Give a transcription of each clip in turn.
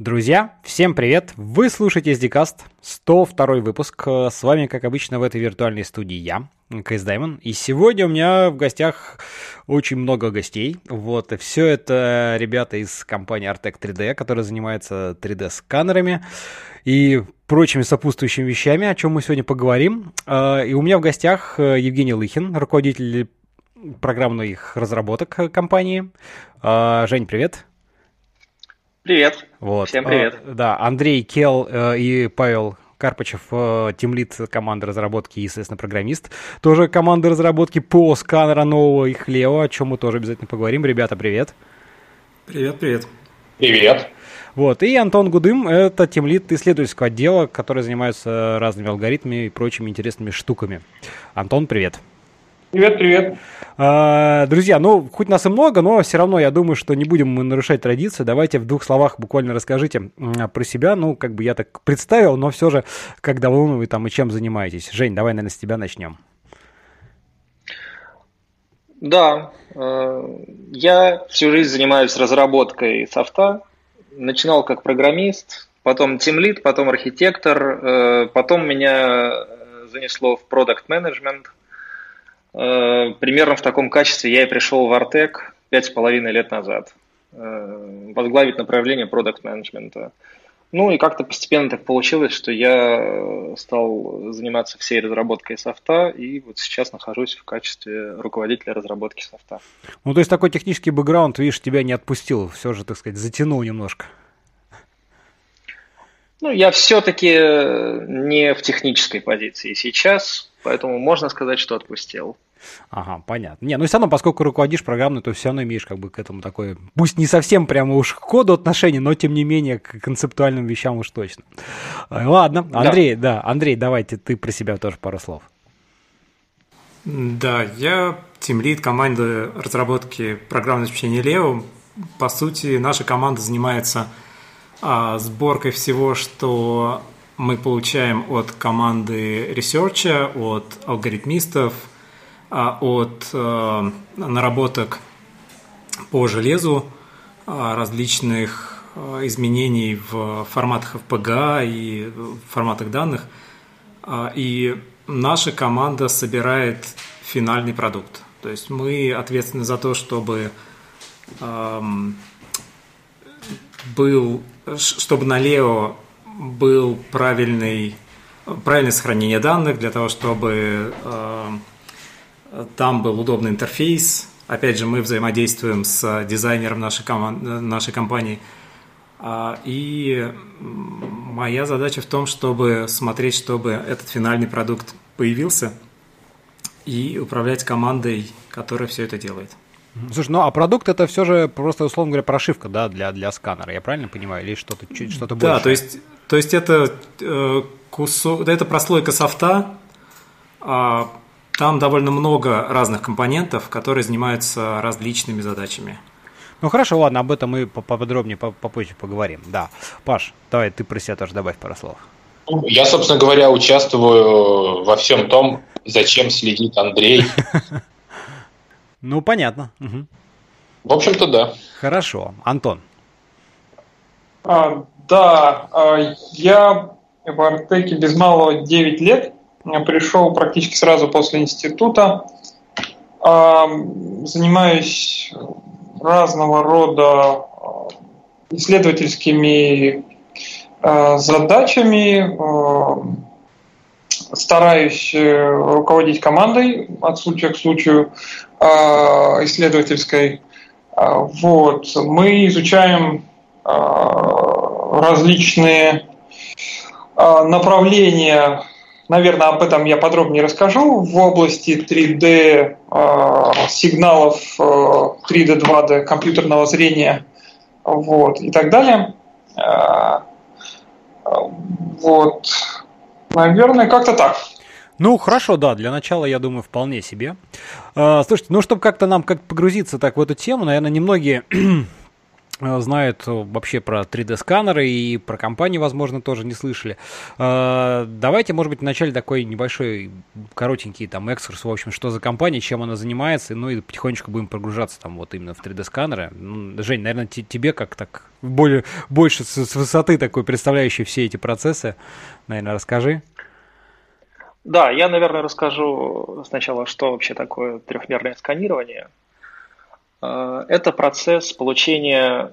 Друзья, всем привет! Вы слушаете SDCast, 102 выпуск. С вами, как обычно, в этой виртуальной студии я, Кейс Даймон. И сегодня у меня в гостях очень много гостей. Вот, все это ребята из компании Artec 3D, которая занимается 3D-сканерами и прочими сопутствующими вещами, о чем мы сегодня поговорим. А, и у меня в гостях э, Евгений Лыхин, руководитель программных разработок компании. Жень, привет! Привет. Вот. Всем привет. А, да, Андрей Кел э, и Павел Карпачев, э, тимлит команды разработки и, естественно, программист. Тоже команды разработки по сканера нового и Хлео, о чем мы тоже обязательно поговорим. Ребята, привет. Привет, привет. Привет. Вот, и Антон Гудым – это тимлит исследовательского отдела, который занимается разными алгоритмами и прочими интересными штуками. Антон, привет. Привет, привет. А, друзья, ну, хоть нас и много, но все равно я думаю, что не будем мы нарушать традиции. Давайте в двух словах буквально расскажите про себя. Ну, как бы я так представил, но все же, как давно вы там и чем занимаетесь. Жень, давай, наверное, с тебя начнем. Да, э, я всю жизнь занимаюсь разработкой софта. Начинал как программист, потом тимлит, потом архитектор, э, потом меня занесло в продукт менеджмент Э, примерно в таком качестве я и пришел в Артек пять с половиной лет назад. Э, возглавить направление продукт менеджмента Ну и как-то постепенно так получилось, что я стал заниматься всей разработкой софта, и вот сейчас нахожусь в качестве руководителя разработки софта. Ну, то есть такой технический бэкграунд, видишь, тебя не отпустил, все же, так сказать, затянул немножко. Ну, я все-таки не в технической позиции сейчас, Поэтому можно сказать, что отпустил. Ага, понятно. Не, ну все равно, поскольку руководишь программой, то все равно имеешь как бы к этому такое, пусть не совсем прямо уж к коду отношения, но тем не менее к концептуальным вещам уж точно. Э, ладно, Андрей, да, да Андрей, давайте ты про себя тоже пару слов. Да, я тимлид команды разработки программного обеспечения Leo. По сути, наша команда занимается а, сборкой всего, что мы получаем от команды research а, от алгоритмистов, а, от э, наработок по железу а, различных э, изменений в форматах FPGA и форматах данных. А, и наша команда собирает финальный продукт. То есть мы ответственны за то, чтобы эм, был, чтобы на Leo был правильный, правильное сохранение данных для того, чтобы э, там был удобный интерфейс. Опять же, мы взаимодействуем с дизайнером нашей, команд, нашей компании. А, и моя задача в том, чтобы смотреть, чтобы этот финальный продукт появился и управлять командой, которая все это делает. Слушай, ну а продукт это все же просто, условно говоря, прошивка, да, для, для сканера, я правильно понимаю, или что-то чуть что-то больше? Да, то есть, то есть это э, кусок, это прослойка софта, а там довольно много разных компонентов, которые занимаются различными задачами. Ну хорошо, ладно, об этом мы поподробнее попозже поговорим. Да. Паш, давай ты про себя тоже добавь пару слов. Я, собственно говоря, участвую во всем том, зачем следит Андрей. Ну, понятно. В общем-то, да. Хорошо. Антон. А, да, а, я в Артеке без малого 9 лет. Я пришел практически сразу после института. А, занимаюсь разного рода а, исследовательскими а, задачами, стараюсь э, руководить командой от случая к случаю исследовательской. Вот. Мы изучаем различные направления Наверное, об этом я подробнее расскажу в области 3D э, сигналов, э, 3D, 2D компьютерного зрения вот, и так далее. Э, вот, наверное, как-то так. Ну, хорошо, да, для начала, я думаю, вполне себе. Э, слушайте, ну, чтобы как-то нам как погрузиться так в эту тему, наверное, немногие знают вообще про 3D-сканеры и про компанию, возможно, тоже не слышали. Э, давайте, может быть, вначале такой небольшой, коротенький там экскурс, в общем, что за компания, чем она занимается, ну и потихонечку будем прогружаться там вот именно в 3D-сканеры. Ну, Жень, наверное, тебе как так более, больше с, высоты такой, представляющий все эти процессы, наверное, расскажи. Да, я, наверное, расскажу сначала, что вообще такое трехмерное сканирование – Э, это процесс получения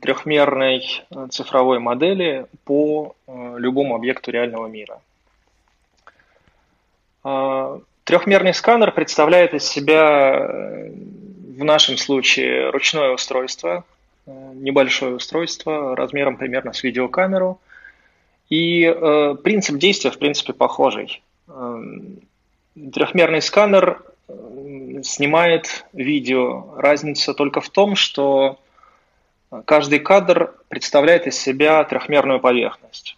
трехмерной э, цифровой модели по э, любому объекту реального мира. Трехмерный сканер представляет из себя в нашем случае ручное устройство, небольшое устройство размером примерно с видеокамеру. И принцип действия, в принципе, похожий. Трехмерный сканер снимает видео. Разница только в том, что каждый кадр представляет из себя трехмерную поверхность.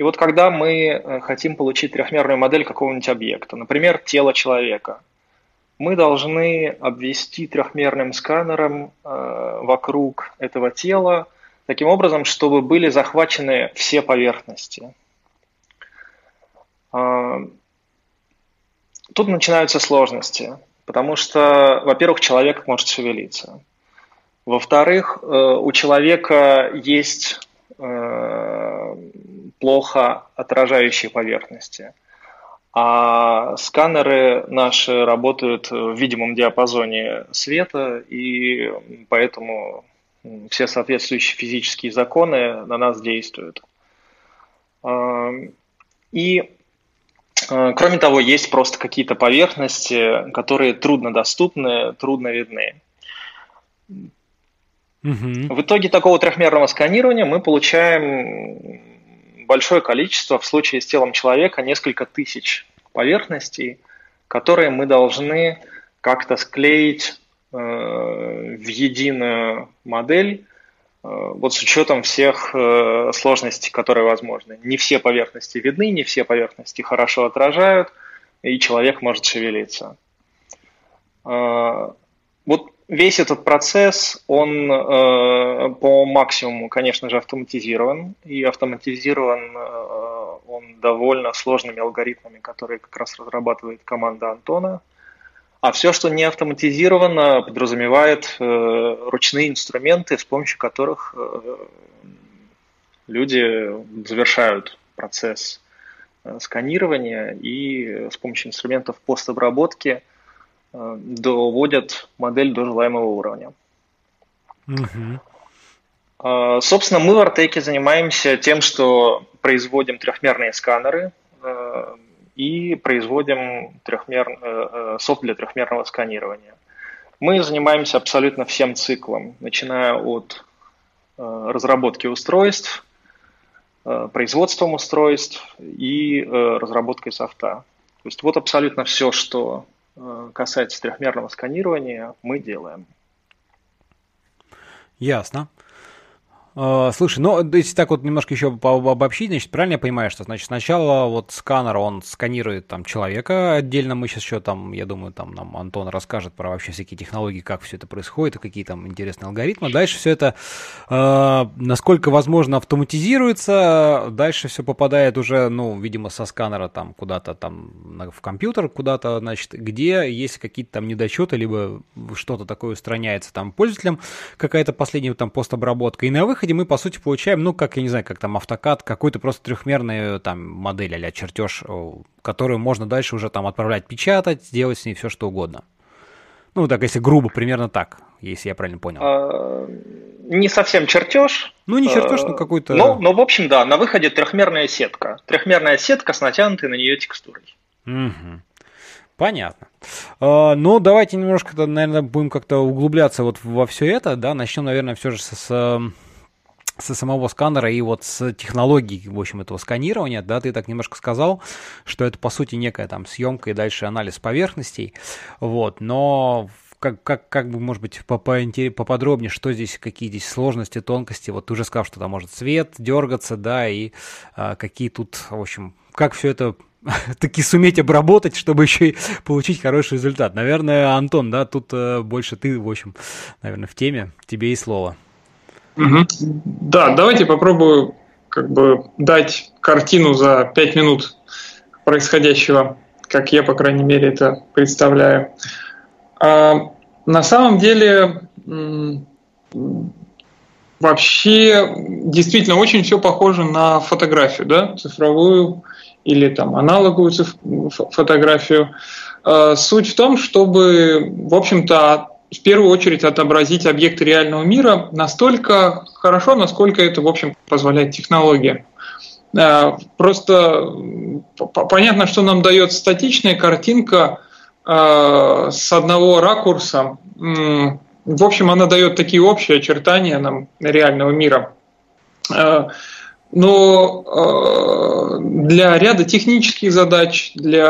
И вот когда мы э, хотим получить трехмерную модель какого-нибудь объекта, например, тело человека, мы должны обвести трехмерным сканером э, вокруг этого тела таким образом, чтобы были захвачены все поверхности. Э, тут начинаются сложности. Потому что, во-первых, человек может шевелиться. Во-вторых, э, у человека есть э, плохо отражающие поверхности. А сканеры наши работают в видимом диапазоне света, и поэтому все соответствующие физические законы на нас действуют. Э, и кроме того, есть просто какие-то поверхности, которые труднодоступны, трудно видны. Угу. В итоге такого трехмерного сканирования мы получаем большое количество, в случае с телом человека, несколько тысяч поверхностей, которые мы должны как-то склеить э, в единую модель, Э, вот с учетом всех э, сложностей, которые возможны. Не все поверхности видны, не все поверхности хорошо отражают, и человек может шевелиться. Э, вот весь этот процесс, он по максимуму, конечно же, автоматизирован, и автоматизирован он довольно сложными алгоритмами, которые как раз разрабатывает команда Антона – а все, что не автоматизировано, подразумевает э, ручные инструменты, с помощью которых э, люди завершают процесс э, сканирования и с помощью инструментов постобработки э, доводят модель до желаемого уровня. Угу. Э, собственно, мы в Артеке занимаемся тем, что производим трехмерные сканеры. Э, и производим трехмер... Э, э, софт для трехмерного сканирования. Мы занимаемся абсолютно всем циклом, начиная от э, разработки устройств, производством устройств и разработкой софта. То есть вот абсолютно все, что касается трехмерного сканирования, мы делаем. Ясно. Слушай, ну, если так вот немножко еще обобщить, значит, правильно я понимаю, что, значит, сначала вот сканер, он сканирует там человека отдельно, мы сейчас еще там, я думаю, там нам Антон расскажет про вообще всякие технологии, как все это происходит, и какие там интересные алгоритмы. Дальше все это, uh, насколько возможно, автоматизируется, дальше все попадает уже, ну, видимо, со сканера там куда-то там в компьютер, куда-то, значит, где есть какие-то там недочеты, либо что-то такое устраняется там пользователям, какая-то последняя там постобработка, и на выходе выходе мы, по сути, получаем, ну, как, я не знаю, как там автокад, какую-то просто трехмерную там модель а чертеж, которую можно дальше уже там отправлять печатать, делать с ней все, что угодно. Ну, так, если грубо, примерно так, если я правильно понял. А, не совсем чертеж. Ну, не чертеж, но какой-то... Ну, но, в общем, да, на выходе трехмерная сетка. Трехмерная сетка с натянутой на нее текстурой. Угу. Понятно. Uh, ну, давайте немножко, наверное, будем как-то углубляться вот во все это, да, начнем, наверное, все же с, с со самого сканера и вот с технологией, в общем, этого сканирования, да, ты так немножко сказал, что это, по сути, некая там съемка и дальше анализ поверхностей, вот, но как, как, как бы, может быть, поподробнее, что здесь, какие здесь сложности, тонкости, вот ты уже сказал, что там может цвет дергаться, да, и а, какие тут, в общем, как все это таки суметь обработать, чтобы еще и получить хороший результат. Наверное, Антон, да, тут э, больше ты, в общем, наверное, в теме, тебе и слово. Угу. Да, давайте попробую как бы дать картину за пять минут происходящего, как я, по крайней мере, это представляю. А, на самом деле вообще действительно очень все похоже на фотографию, да, цифровую или там аналоговую фотографию. А, суть в том, чтобы, в общем-то, в первую очередь отобразить объекты реального мира настолько хорошо, насколько это, в общем, позволяет технология. А, просто понятно, что нам дает статичная картинка а, с одного ракурса. В общем, она дает такие общие очертания нам реального мира. А, но для ряда технических задач, для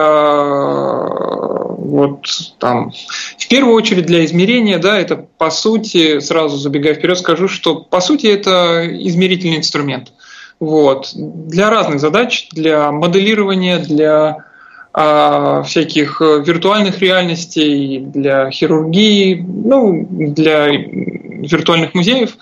вот там, в первую очередь для измерения, да, это по сути, сразу забегая вперед, скажу, что по сути это измерительный инструмент. Вот. Для разных задач, для моделирования, для а, всяких виртуальных реальностей, для хирургии, ну, для виртуальных музеев.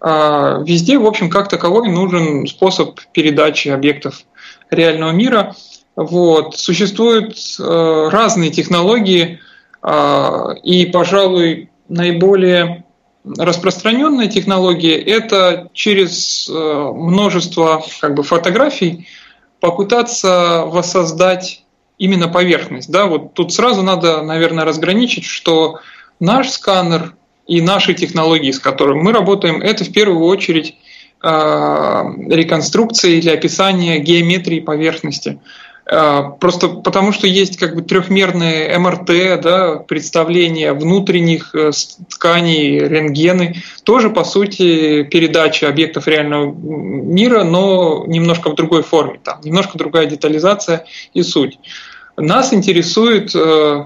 А, везде, в общем, как таковой нужен способ передачи объектов реального мира – вот. Существуют э, разные технологии, э, и, пожалуй, наиболее распространенная технология – это через э, множество как бы, фотографий попытаться воссоздать именно поверхность. Да? Вот тут сразу надо, наверное, разграничить, что наш сканер и наши технологии, с которыми мы работаем, это в первую очередь э, реконструкция или описание геометрии поверхности. А, просто потому что есть как бы трехмерные МРТ, да, представления внутренних э, тканей, рентгены, тоже по сути передача объектов реального мира, но немножко в другой форме, там немножко другая детализация и суть. Нас интересует, э,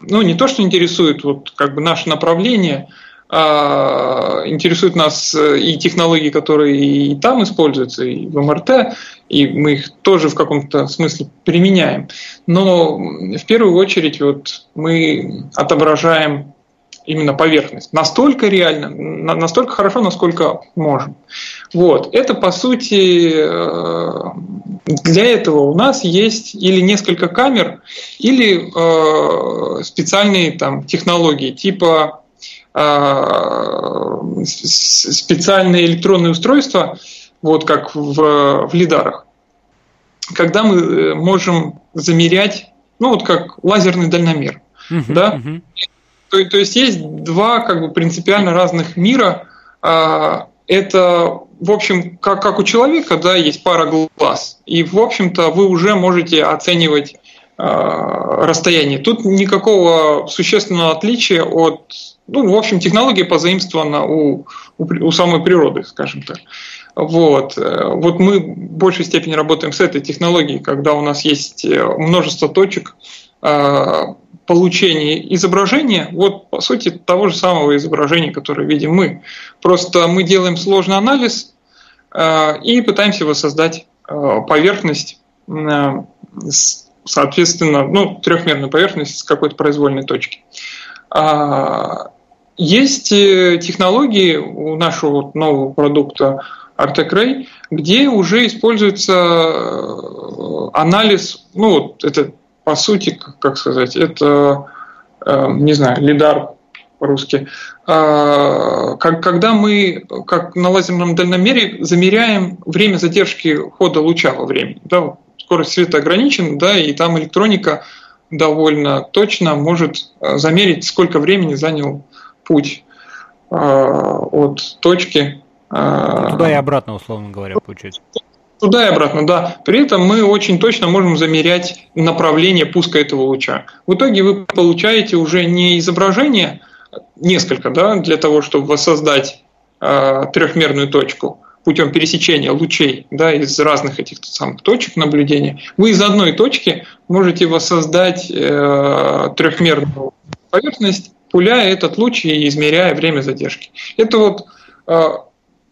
ну не то, что интересует, вот как бы наше направление – интересуют нас э, и технологии, которые и там используются, и в МРТ, и мы их тоже в каком-то смысле применяем. Но в первую очередь вот мы отображаем именно поверхность. Настолько реально, настолько хорошо, насколько можем. Вот. Это, по сути, э, для этого у нас есть или несколько камер, или э, специальные там, технологии, типа а, специальные электронные устройства, вот как в, в лидарах, когда мы э, можем замерять, ну вот как лазерный дальномер, uh-huh, да. Uh-huh. То, то есть есть два как бы принципиально разных мира. А, это, в общем, как, как у человека, да, есть пара глаз, и в общем-то вы уже можете оценивать а, расстояние. Тут никакого существенного отличия от ну, в общем, технология позаимствована у, у, у самой природы, скажем так. Вот. Э, вот мы в большей степени работаем с этой технологией, когда у нас есть э, множество точек э, получения изображения, вот по сути того же самого изображения, которое видим мы. Просто мы делаем сложный анализ и пытаемся воссоздать поверхность, соответственно, ну, трехмерную поверхность с какой-то произвольной точки. А, есть э, технологии у нашего нового продукта Artec где уже используется э, анализ, ну вот это по сути, как сказать, это, э, не знаю, лидар по-русски, а, когда мы, как на лазерном дальномере, замеряем время задержки хода луча во времени. Да, скорость света ограничена, да, и там электроника довольно точно может э, замерить, сколько времени занял путь э, от точки. Э, Туда и обратно, условно говоря, получается. Туда и обратно, да. При этом мы очень точно можем замерять направление пуска этого луча. В итоге вы получаете уже не изображение несколько, да, для того, чтобы воссоздать э, трехмерную точку, путем пересечения лучей да, из разных этих самых точек наблюдения, вы из одной точки можете воссоздать э, трехмерную поверхность, пуляя этот луч и измеряя время задержки. Это вот э,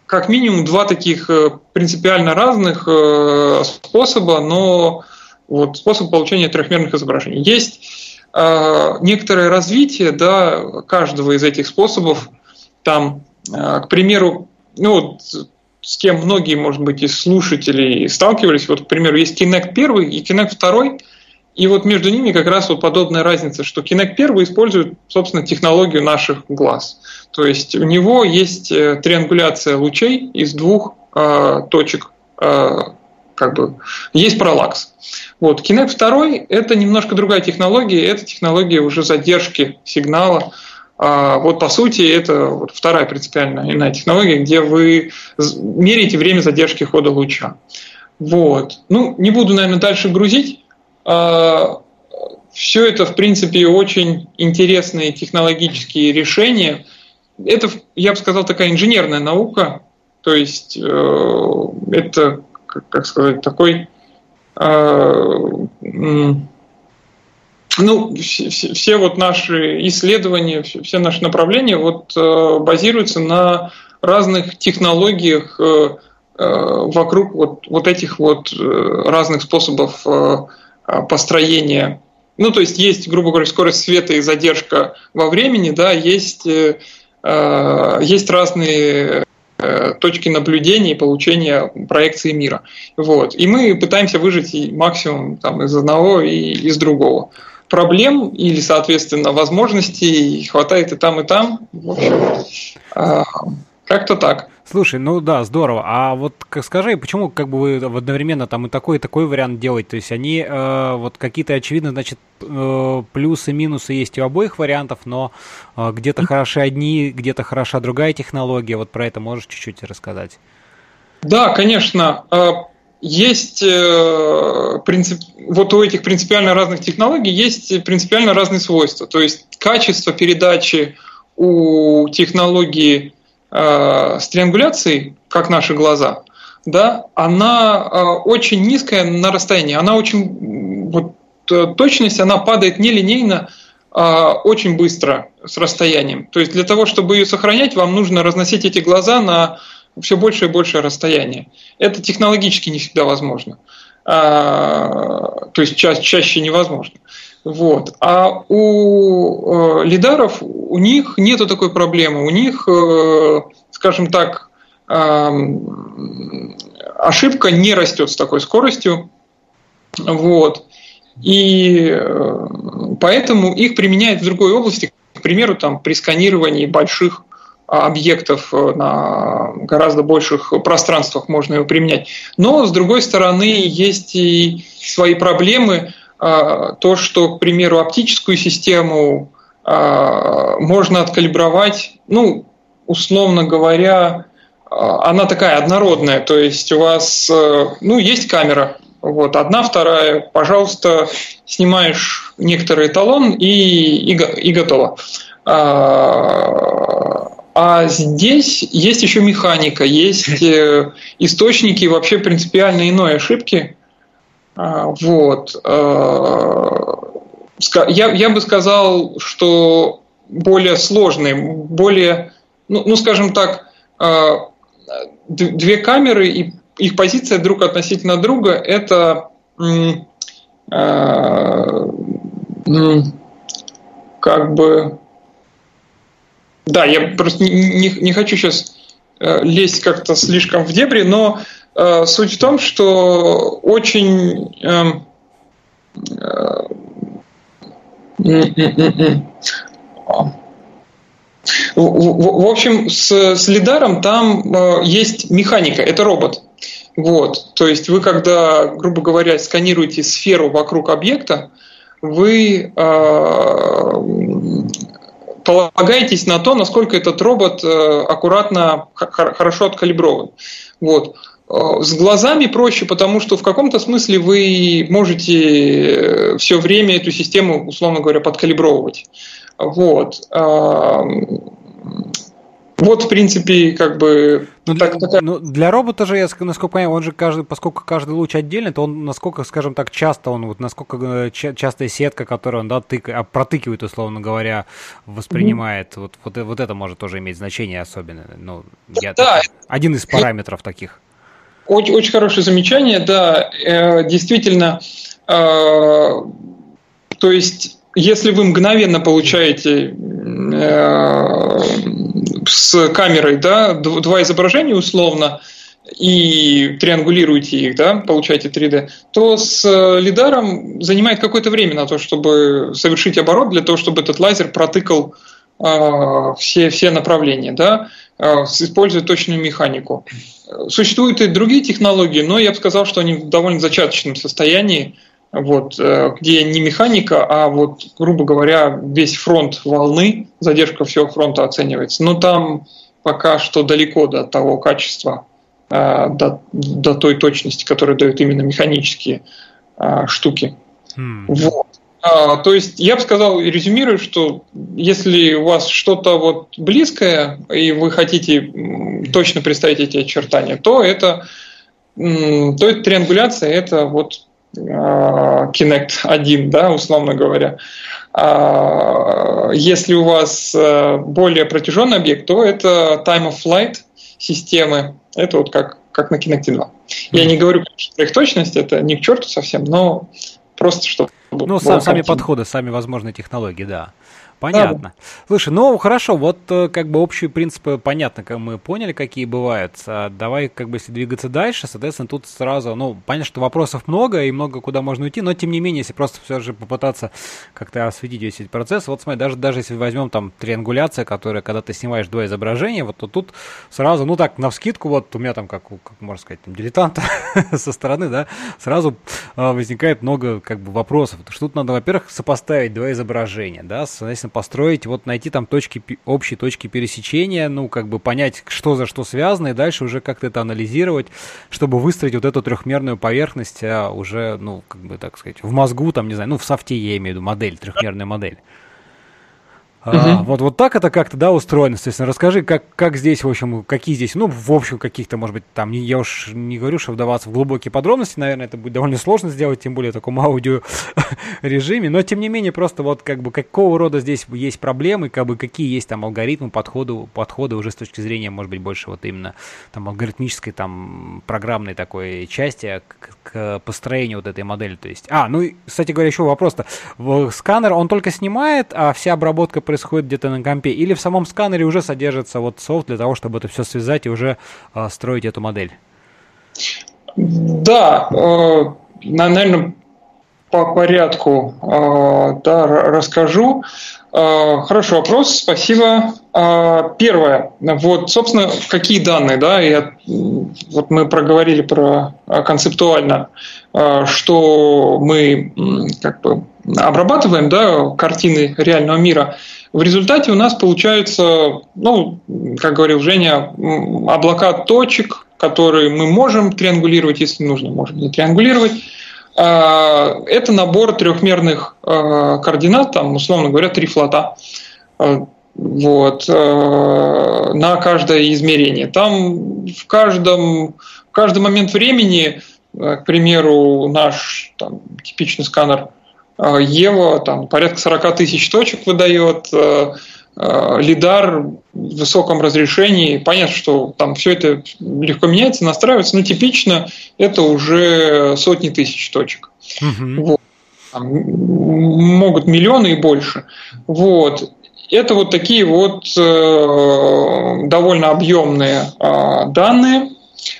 как минимум два таких э, принципиально разных э, способа, но вот способ получения трехмерных изображений. Есть э, некоторое развитие да, каждого из этих способов. Там, э, к примеру, ну, с кем многие, может быть, из слушателей сталкивались. Вот, к примеру, есть Kinect 1 и Kinect 2, и вот между ними как раз вот подобная разница, что Kinect 1 использует, собственно, технологию наших глаз. То есть у него есть э, триангуляция лучей из двух э, точек, э, как бы есть параллакс. Вот. Kinect 2 – это немножко другая технология, это технология уже задержки сигнала, вот по сути это вот вторая принципиальная иная технология, где вы меряете время задержки хода луча. Вот. Ну, не буду, наверное, дальше грузить. А, Все это, в принципе, очень интересные технологические решения. Это, я бы сказал, такая инженерная наука. То есть э, это, как сказать, такой э, ну, все, все вот наши исследования, все, все наши направления вот, э, базируются на разных технологиях э, э, вокруг вот, вот этих вот разных способов построения. Ну, то есть есть, грубо говоря, скорость света и задержка во времени, да, есть, есть разные точки наблюдения и получения проекции мира. Вот. И мы пытаемся выжить максимум там, из одного и из другого проблем или, соответственно, возможностей хватает и там, и там. В общем, а, как-то так. Слушай, ну да, здорово. А вот как скажи, почему как бы вы одновременно там и такой, и такой вариант делаете? То есть они э, вот какие-то очевидно, значит, э, плюсы, минусы есть у обоих вариантов, но э, где-то хороши одни, где-то хороша другая технология. Вот про это можешь чуть-чуть рассказать? Да, конечно. Есть э, принцип, вот у этих принципиально разных технологий есть принципиально разные свойства. То есть качество передачи у технологии э, с триангуляцией, как наши глаза, да, она э, очень низкая на расстоянии. Она очень вот, э, точность, она падает нелинейно, э, очень быстро с расстоянием. То есть для того, чтобы ее сохранять, вам нужно разносить эти глаза на все больше и большее расстояние. Это технологически не всегда возможно. А, то есть ча- чаще невозможно. Вот. А у э, лидаров у них нету такой проблемы. У них, э, скажем так, э, ошибка не растет с такой скоростью. Вот. И э, поэтому их применяют в другой области, к примеру, там, при сканировании больших объектов э, на гораздо больших пространствах можно его применять. Но, с другой стороны, есть и свои проблемы. А, то, что, к примеру, оптическую систему а, можно откалибровать, ну, условно говоря, а, она такая однородная, то есть у вас, э, ну, есть камера, вот, одна, вторая, пожалуйста, снимаешь некоторый эталон и, и, и готово. А здесь есть еще механика, есть э, источники вообще принципиально иной ошибки. А, вот. А, я, я бы сказал, что более сложные, более, ну, ну скажем так, а, две камеры и их позиция друг относительно друга это как бы да, я просто не, не, хочу сейчас э, лезть как-то слишком в дебри, но э, суть в том, что очень э, э, в, в общем, с, с лидаром там э, есть механика, это робот. Вот, то есть вы, когда, грубо говоря, сканируете сферу вокруг объекта, вы э, полагаетесь на то, насколько этот робот э, аккуратно, хорошо откалиброван. Вот. Э, с глазами проще, потому что в каком-то смысле вы можете э, все время эту систему, условно говоря, подкалибровывать. Вот. Вот, в принципе, как бы... Ну, для, так, такая... ну, для робота же, я, насколько понимаю, он же каждый, поскольку каждый луч отдельно, то он насколько, скажем так, часто он, вот насколько э, частая сетка, которую он, да, тык, а, протыкивает, условно говоря, воспринимает, mm-hmm. вот, вот, вот это может тоже иметь значение особенно. Ну, я, да. Один из параметров таких. Очень, очень хорошее замечание, да, э, действительно, э, то есть если вы мгновенно получаете с камерой, да, два изображения условно, и триангулируете их, да, получаете 3D, то с э, лидаром занимает какое-то время на то, чтобы совершить оборот, для того, чтобы этот лазер протыкал э, все, все направления, да, э, используя точную механику. Существуют и другие технологии, но я бы сказал, что они в довольно зачаточном состоянии, вот, э, где не механика, а вот, грубо говоря, весь фронт волны, задержка всего фронта оценивается. Но там пока что далеко до того качества, э, до, до той точности, которую дают именно механические э, штуки. Mm. Вот. А, то есть я бы сказал, резюмирую, что если у вас что-то вот близкое, и вы хотите точно представить эти очертания, то это, то это триангуляция, это вот Kinect 1, да, условно говоря. А, если у вас э, более протяженный объект, то это time of flight системы. Это вот как, как на Kinect 2. Я не говорю про их точность, это не к черту совсем, но просто чтобы... Ну, сам, сами подходы, сами возможные технологии, да. Понятно. Да. Слушай, ну хорошо, вот э, как бы общие принципы понятно, как мы поняли, какие бывают. А давай как бы если двигаться дальше, соответственно, тут сразу, ну, понятно, что вопросов много и много куда можно уйти, но тем не менее, если просто все же попытаться как-то осветить весь этот процесс, вот смотри, даже, даже если возьмем там триангуляция, которая, когда ты снимаешь два изображения, вот то тут сразу, ну так, на вскидку, вот у меня там, как, как можно сказать, там, дилетанта со стороны, да, сразу э, возникает много как бы вопросов. Что тут надо, во-первых, сопоставить два изображения, да, соответственно, построить, вот найти там точки, общие точки пересечения, ну, как бы понять, что за что связано, и дальше уже как-то это анализировать, чтобы выстроить вот эту трехмерную поверхность а уже, ну, как бы, так сказать, в мозгу, там, не знаю, ну, в софте я имею в виду модель, трехмерная модель. Угу. А, вот, вот так это как-то, да, устроено, естественно. Расскажи, как, как здесь, в общем, какие здесь, ну, в общем, каких-то, может быть, там, я уж не говорю, что вдаваться в глубокие подробности, наверное, это будет довольно сложно сделать, тем более в таком аудио режиме, но, тем не менее, просто вот, как бы, какого рода здесь есть проблемы, как бы, какие есть там алгоритмы, подходы, подходы уже с точки зрения, может быть, больше вот именно там алгоритмической, там, программной такой части к построению вот этой модели, то есть, а, ну, кстати говоря, еще вопрос-то, сканер, он только снимает, а вся обработка происходит где-то на компе, или в самом сканере уже содержится вот софт для того, чтобы это все связать и уже э, строить эту модель? Да, э, наверное, по порядку э, да, расскажу. Э, хороший вопрос, спасибо. Э, первое, вот, собственно, какие данные, да, я, вот мы проговорили про концептуально, что мы как бы обрабатываем, да, картины реального мира. В результате у нас получается, ну, как говорил Женя, облака точек, которые мы можем триангулировать, если нужно, можем не триангулировать. А, это набор трехмерных а, координат, там, условно говоря, три флота а, вот, на каждое измерение. Там в каждом, в каждый момент времени, к примеру, наш там, типичный сканер – Ева там порядка 40 тысяч точек выдает, лидар в высоком разрешении. Понятно, что там все это легко меняется, настраивается, но типично это уже сотни тысяч точек. Угу. Вот. Там, могут миллионы и больше. Вот. Это вот такие вот э, довольно объемные э, данные.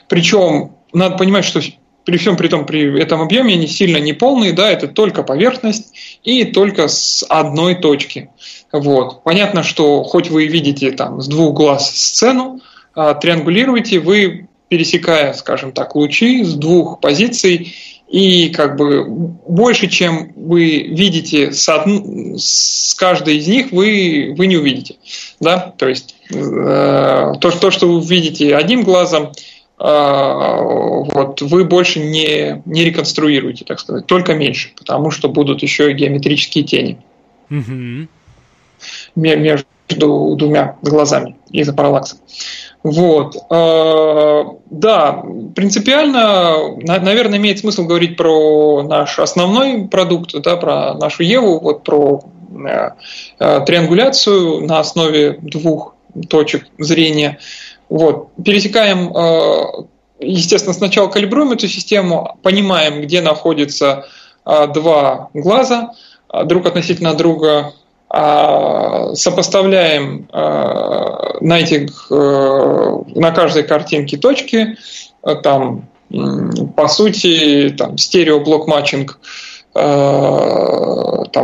Причем надо понимать, что при всем при том, при этом объеме они сильно не полные, да, это только поверхность и только с одной точки. Вот. Понятно, что хоть вы видите там с двух глаз сцену, а, триангулируете, вы пересекая, скажем так, лучи с двух позиций, и как бы больше, чем вы видите с, од... с каждой из них, вы, вы не увидите. Да? То есть э, то, то, что вы видите одним глазом, вот, вы больше не, не реконструируете, так сказать, только меньше, потому что будут еще и геометрические тени угу. между двумя глазами из-за параллакса. Вот. А, да, принципиально, наверное, имеет смысл говорить про наш основной продукт, да, про нашу Еву, вот про э, э, триангуляцию на основе двух точек зрения – вот. Пересекаем, э, естественно, сначала калибруем эту систему, понимаем, где находятся э, два глаза, э, друг относительно друга, а, сопоставляем на, этих, на каждой картинке точки, там, по сути, там, стереоблок матчинг, там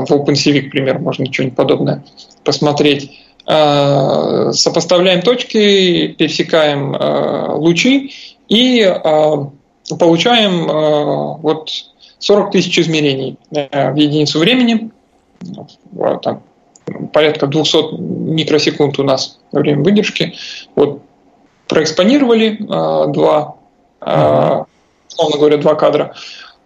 в OpenCV, к примеру, можно что-нибудь подобное посмотреть. Сопоставляем точки, пересекаем лучи и получаем вот 40 тысяч измерений в единицу времени. Там порядка 200 микросекунд у нас время выдержки. Вот проэкспонировали э, два, э, условно говоря, два кадра.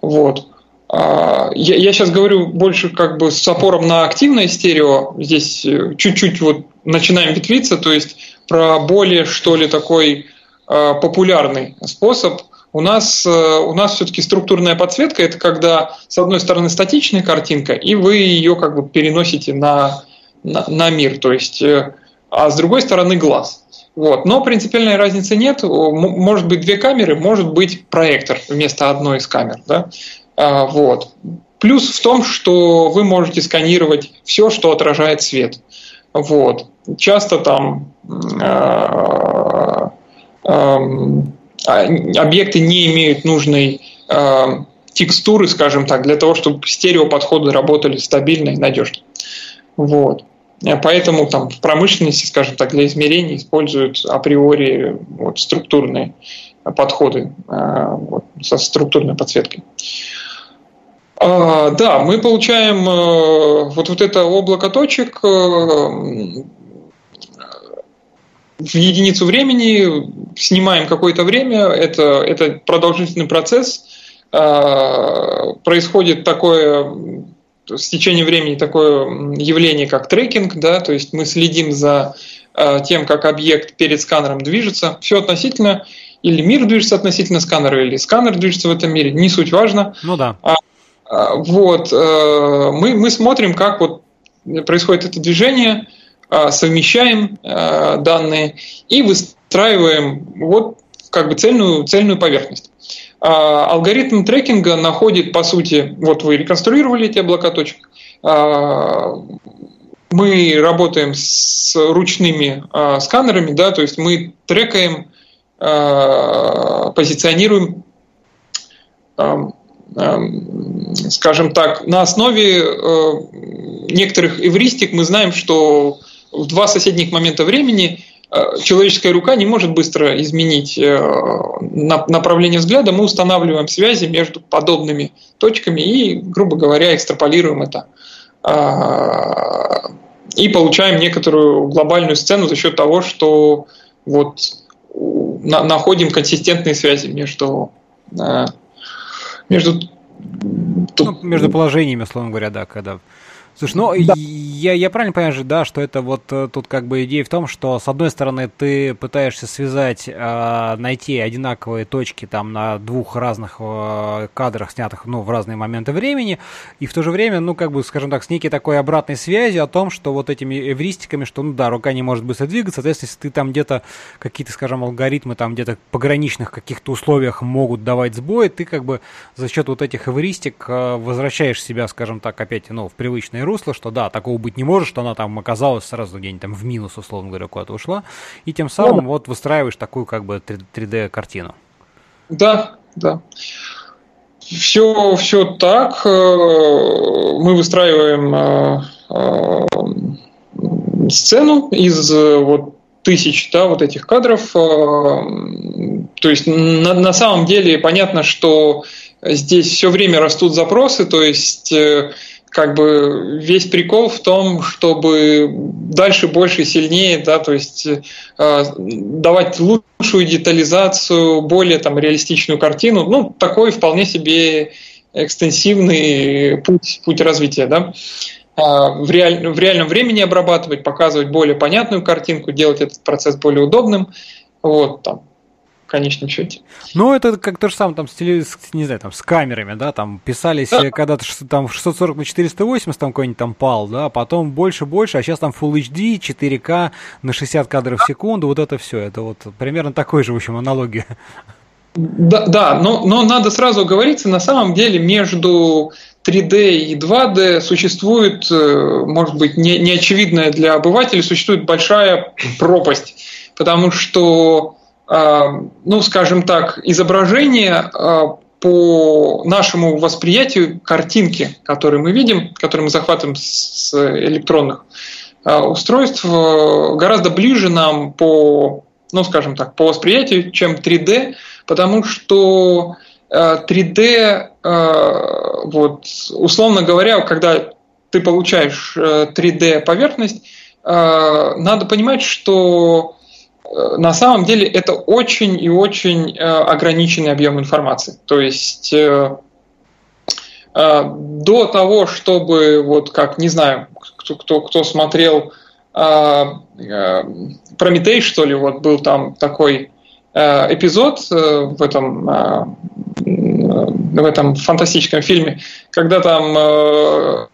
Вот. Э, я, я сейчас говорю больше как бы с опором на активное стерео. Здесь э, чуть-чуть вот начинаем ветвиться, то есть про более, что ли, такой э, популярный способ у нас, э, у нас все-таки структурная подсветка – это когда, с одной стороны, статичная картинка, и вы ее как бы переносите на на, на мир, то есть, э, а с другой стороны глаз. Вот. Но принципиальной разницы нет. Может быть две камеры, может быть проектор вместо одной из камер. Да? А, вот. Плюс в том, что вы можете сканировать все, что отражает свет. Вот. Часто там э, э, объекты не имеют нужной текстуры, скажем так, для того, чтобы стереоподходы работали стабильно и надежно. Вот. Поэтому там в промышленности, скажем так, для измерений используют априори вот, структурные подходы вот, со структурной подсветкой. А, да, мы получаем э, вот, вот это облако точек в единицу времени, снимаем какое-то время, это, это продолжительный процесс, происходит такое с течением времени такое явление, как трекинг, да, то есть мы следим за э, тем, как объект перед сканером движется. Все относительно, или мир движется относительно сканера, или сканер движется в этом мире, не суть важно. Ну да. А, а, вот, э, мы, мы смотрим, как вот происходит это движение, э, совмещаем э, данные и выстраиваем вот как бы цельную, цельную поверхность. А, алгоритм трекинга находит, по сути, вот вы реконструировали эти облака точек, а, мы работаем с ручными а, сканерами, да, то есть мы трекаем, позиционируем, скажем так, на основе некоторых эвристик мы знаем, что в два соседних момента времени Э, человеческая рука не может быстро изменить э, направление взгляда, мы устанавливаем связи между подобными точками и, грубо говоря, экстраполируем это. А, и получаем некоторую глобальную сцену за счет того, что вот находим консистентные связи между, э, между ну, между положениями, условно говоря, да, когда Слушай, ну да. я, я правильно понимаю же, да, что это вот э, тут как бы идея в том, что с одной стороны ты пытаешься связать, э, найти одинаковые точки там на двух разных э, кадрах, снятых, ну, в разные моменты времени, и в то же время, ну, как бы, скажем так, с некой такой обратной связью о том, что вот этими эвристиками, что, ну да, рука не может быстро двигаться, соответственно, если ты там где-то какие-то, скажем, алгоритмы там где-то пограничных каких-то условиях могут давать сбой, ты как бы за счет вот этих эвристик э, возвращаешь себя, скажем так, опять, ну, в привычные русло, что да, такого быть не может, что она там оказалась сразу где-нибудь там в минус, условно говоря, куда-то ушла, и тем самым ну, вот выстраиваешь такую как бы 3D-картину. Да, да. Все, все так. Э, мы выстраиваем э, э, сцену из вот тысяч да, вот этих кадров. То есть на, на самом деле понятно, что здесь все время растут запросы, то есть как бы весь прикол в том, чтобы дальше больше сильнее, да, то есть э, давать лучшую детализацию, более там реалистичную картину, ну такой вполне себе экстенсивный путь, путь развития, да. А, в, реаль, в реальном времени обрабатывать, показывать более понятную картинку, делать этот процесс более удобным, вот там конечном счете. Ну, это как то же самое, там, с, теле, не знаю, там, с камерами, да, там, писались да. когда-то там 640 на 480 там какой-нибудь там пал, да, потом больше-больше, а сейчас там Full HD, 4К на 60 кадров в секунду, вот это все, это вот примерно такой же, в общем, аналогия. Да, да но, но надо сразу говориться, на самом деле между 3D и 2D существует, э, может быть, не, неочевидная для обывателей, существует большая пропасть, потому что, э, ну, скажем так, изображение э, по нашему восприятию картинки, которые мы видим, которые мы захватываем с электронных устройств, гораздо ближе нам по, ну, скажем так, по восприятию, чем 3D, потому что 3D, вот, условно говоря, когда ты получаешь 3D поверхность, надо понимать, что на самом деле это очень и очень ограниченный объем информации. То есть до того, чтобы, вот как, не знаю, кто, кто, кто смотрел Прометей, что ли, вот был там такой Э, эпизод э, в этом, э, в этом фантастическом фильме, когда там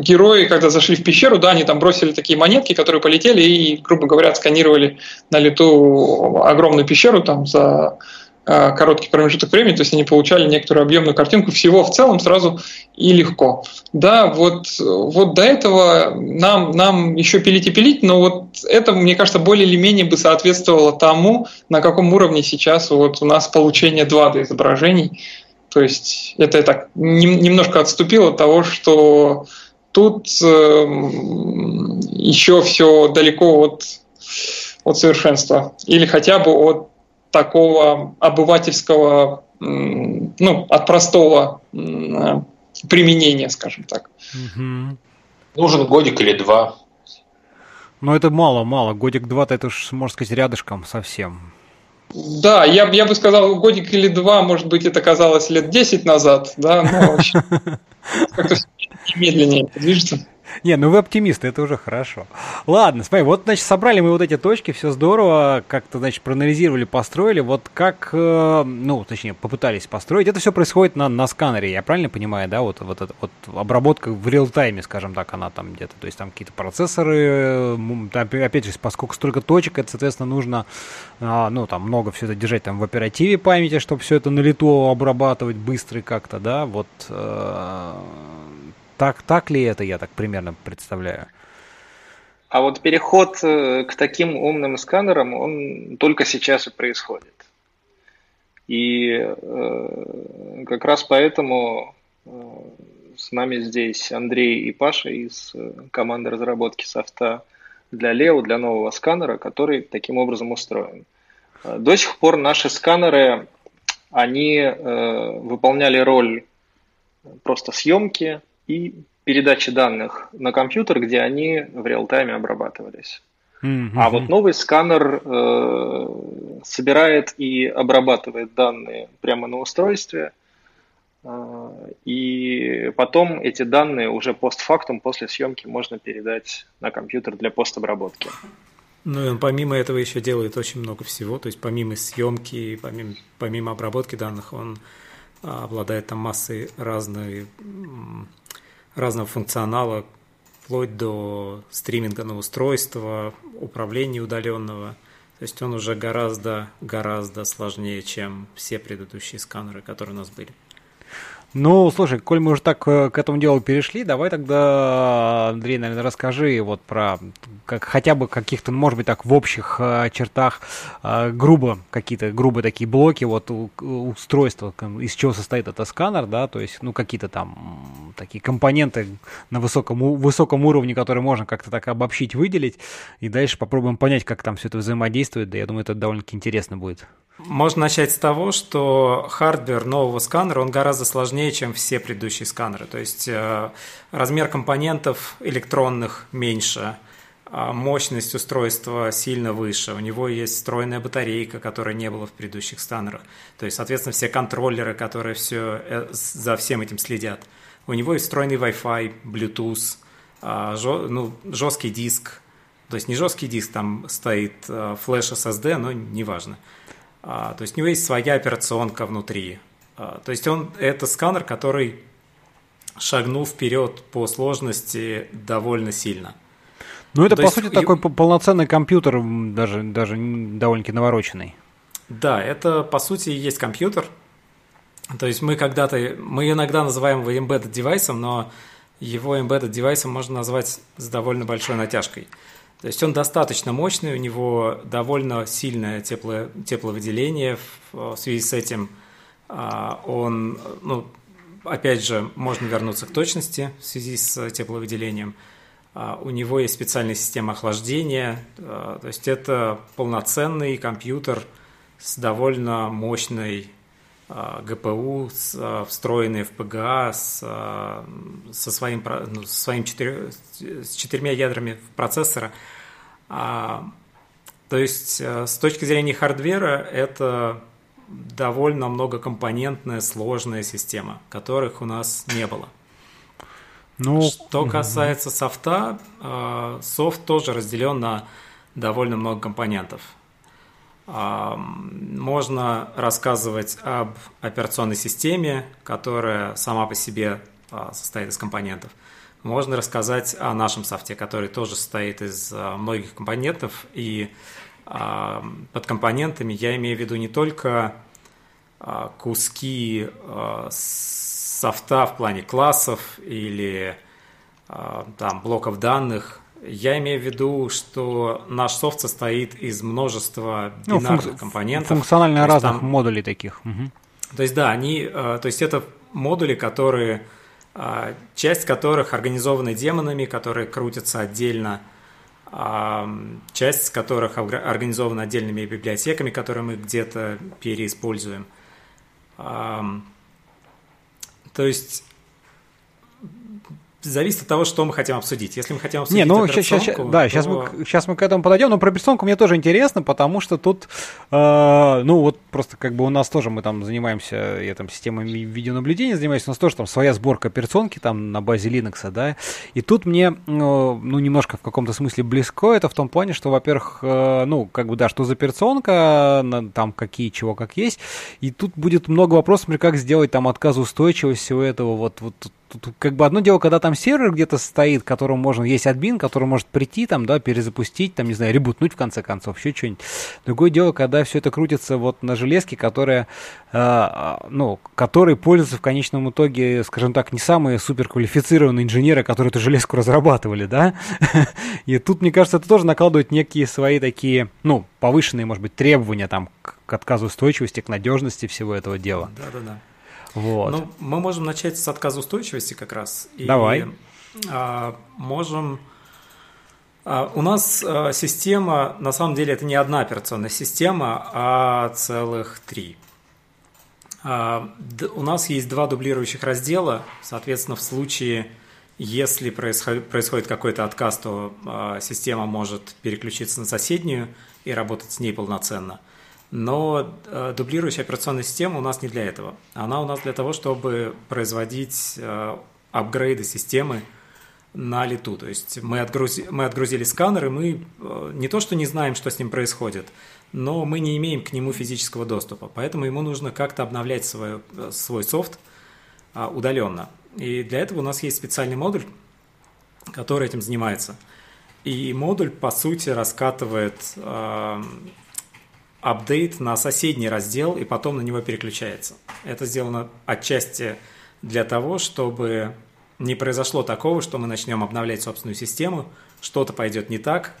герои, когда зашли в пещеру, да, они там бросили такие монетки, которые полетели и, грубо говоря, сканировали на лету огромную пещеру там за Э, короткий промежуток времени, то есть они получали некоторую объемную картинку всего в целом сразу и легко. Да, вот, вот до этого нам, нам еще пилить и пилить, но вот это, мне кажется, более или менее бы соответствовало тому, на каком уровне сейчас вот у нас получение 2D изображений. То есть это так немножко отступило от того, что тут э, еще все далеко от, от совершенства. Или хотя бы от такого обывательского, ну, от простого применения, скажем так. Угу. Нужен годик или два. Но это мало-мало. Годик-два-то это уж, можно сказать, рядышком совсем. Да, я, я бы сказал, годик или два, может быть, это казалось лет 10 назад, да, но как-то медленнее движется. Не, ну вы оптимисты, это уже хорошо. Ладно, смотри, вот, значит, собрали мы вот эти точки, все здорово, как-то, значит, проанализировали, построили. Вот как, э, ну, точнее, попытались построить. Это все происходит на, на сканере, я правильно понимаю, да? Вот, вот, вот обработка в реал-тайме, скажем так, она там где-то. То есть там какие-то процессоры, опять же, поскольку столько точек, это, соответственно, нужно, а, ну, там много все это держать там в оперативе памяти, чтобы все это на лету обрабатывать быстро как-то, да? Вот э, так, так ли это, я так примерно представляю? А вот переход э, к таким умным сканерам, он только сейчас и происходит. И э, как раз поэтому э, с нами здесь Андрей и Паша из э, команды разработки софта для Лео, для нового сканера, который таким образом устроен. Э, до сих пор наши сканеры, они э, выполняли роль просто съемки, и передачи данных на компьютер, где они в реал-тайме обрабатывались. Mm-hmm. А вот новый сканер э, собирает и обрабатывает данные прямо на устройстве, э, и потом эти данные уже постфактум, после съемки, можно передать на компьютер для постобработки. Ну и он помимо этого еще делает очень много всего, то есть помимо съемки, помимо, помимо обработки данных, он обладает там массой разной разного функционала, вплоть до стриминга на устройство, управления удаленного. То есть он уже гораздо, гораздо сложнее, чем все предыдущие сканеры, которые у нас были. Ну, слушай, коль мы уже так э, к этому делу перешли, давай тогда, Андрей, наверное, расскажи вот про как, хотя бы каких-то, может быть, так в общих э, чертах э, грубо, какие-то грубые такие блоки, вот у, устройства, из чего состоит этот сканер, да, то есть, ну, какие-то там такие компоненты на высоком, высоком уровне, которые можно как-то так обобщить, выделить, и дальше попробуем понять, как там все это взаимодействует, да, я думаю, это довольно-таки интересно будет. Можно начать с того, что hardware нового сканера, он гораздо сложнее, чем все предыдущие сканеры. То есть э, размер компонентов электронных меньше, а мощность устройства сильно выше. У него есть встроенная батарейка, которой не было в предыдущих сканерах. То есть, соответственно, все контроллеры, которые все, э, за всем этим следят. У него есть встроенный Wi-Fi, Bluetooth, а, ну, жесткий диск. То есть не жесткий диск, там стоит э, флеш SSD, но неважно. А, то есть у него есть своя операционка внутри. А, то есть он это сканер, который шагнул вперед по сложности довольно сильно. Ну, это, то по есть, сути, такой полноценный компьютер, даже, даже довольно-таки навороченный. Да, это по сути и есть компьютер. То есть мы когда-то, мы иногда называем его embedded девайсом, но его embedded девайсом можно назвать с довольно большой натяжкой. То есть он достаточно мощный, у него довольно сильное тепло, тепловыделение. В, связи с этим а, он, ну, опять же, можно вернуться к точности в связи с тепловыделением. А, у него есть специальная система охлаждения. А, то есть это полноценный компьютер с довольно мощной ГПУ, с, встроенный в ПГА, с, со своим, ну, со своим четырь, с четырьмя ядрами процессора. То есть с точки зрения хардвера это довольно многокомпонентная, сложная система, которых у нас не было. Ну, Что касается софта, софт тоже разделен на довольно много компонентов. Можно рассказывать об операционной системе, которая сама по себе а, состоит из компонентов. Можно рассказать о нашем софте, который тоже состоит из а, многих компонентов. И под компонентами я имею в виду не только а, куски софта в плане классов или там, блоков данных, я имею в виду, что наш софт состоит из множества ну, бинарных функ... компонентов. Функционально разных там... модулей таких. Угу. То есть, да, они, то есть это модули, которые, часть которых организованы демонами, которые крутятся отдельно, а, часть которых организована отдельными библиотеками, которые мы где-то переиспользуем. То есть зависит от того, что мы хотим обсудить. Если мы хотим обсудить Не, ну, сейчас, сейчас, да, то... сейчас, мы, сейчас мы к этому подойдем, но про операционку мне тоже интересно, потому что тут, э, ну, вот просто как бы у нас тоже, мы там занимаемся, я там системами видеонаблюдения занимаюсь, у нас тоже там своя сборка операционки там на базе Linux, да, и тут мне, ну, ну немножко в каком-то смысле близко это в том плане, что, во-первых, э, ну, как бы, да, что за операционка, там какие, чего, как есть, и тут будет много вопросов, например, как сделать там отказоустойчивость всего этого, вот, вот тут как бы одно дело, когда там сервер где-то стоит, которому можно, есть админ, который может прийти там, да, перезапустить, там, не знаю, ребутнуть в конце концов, еще что-нибудь. Другое дело, когда все это крутится вот на железке, которая, э, ну, который пользуются в конечном итоге, скажем так, не самые суперквалифицированные инженеры, которые эту железку разрабатывали, да. И тут, мне кажется, это тоже накладывает некие свои такие, ну, повышенные, может быть, требования там к отказу устойчивости, к надежности всего этого дела. Да-да-да. Вот. Ну, мы можем начать с отказа устойчивости как раз. И, Давай. А, можем... А, у нас а, система, на самом деле, это не одна операционная система, а целых три. А, у нас есть два дублирующих раздела, соответственно, в случае, если происходит, какой-то отказ, то а, система может переключиться на соседнюю и работать с ней полноценно – но э, дублирующая операционная система у нас не для этого. Она у нас для того, чтобы производить э, апгрейды системы на лету. То есть мы, отгрузи, мы отгрузили сканер, и мы э, не то, что не знаем, что с ним происходит, но мы не имеем к нему физического доступа. Поэтому ему нужно как-то обновлять свой, э, свой софт э, удаленно. И для этого у нас есть специальный модуль, который этим занимается. И модуль, по сути, раскатывает э, апдейт на соседний раздел и потом на него переключается. Это сделано отчасти для того, чтобы не произошло такого, что мы начнем обновлять собственную систему, что-то пойдет не так,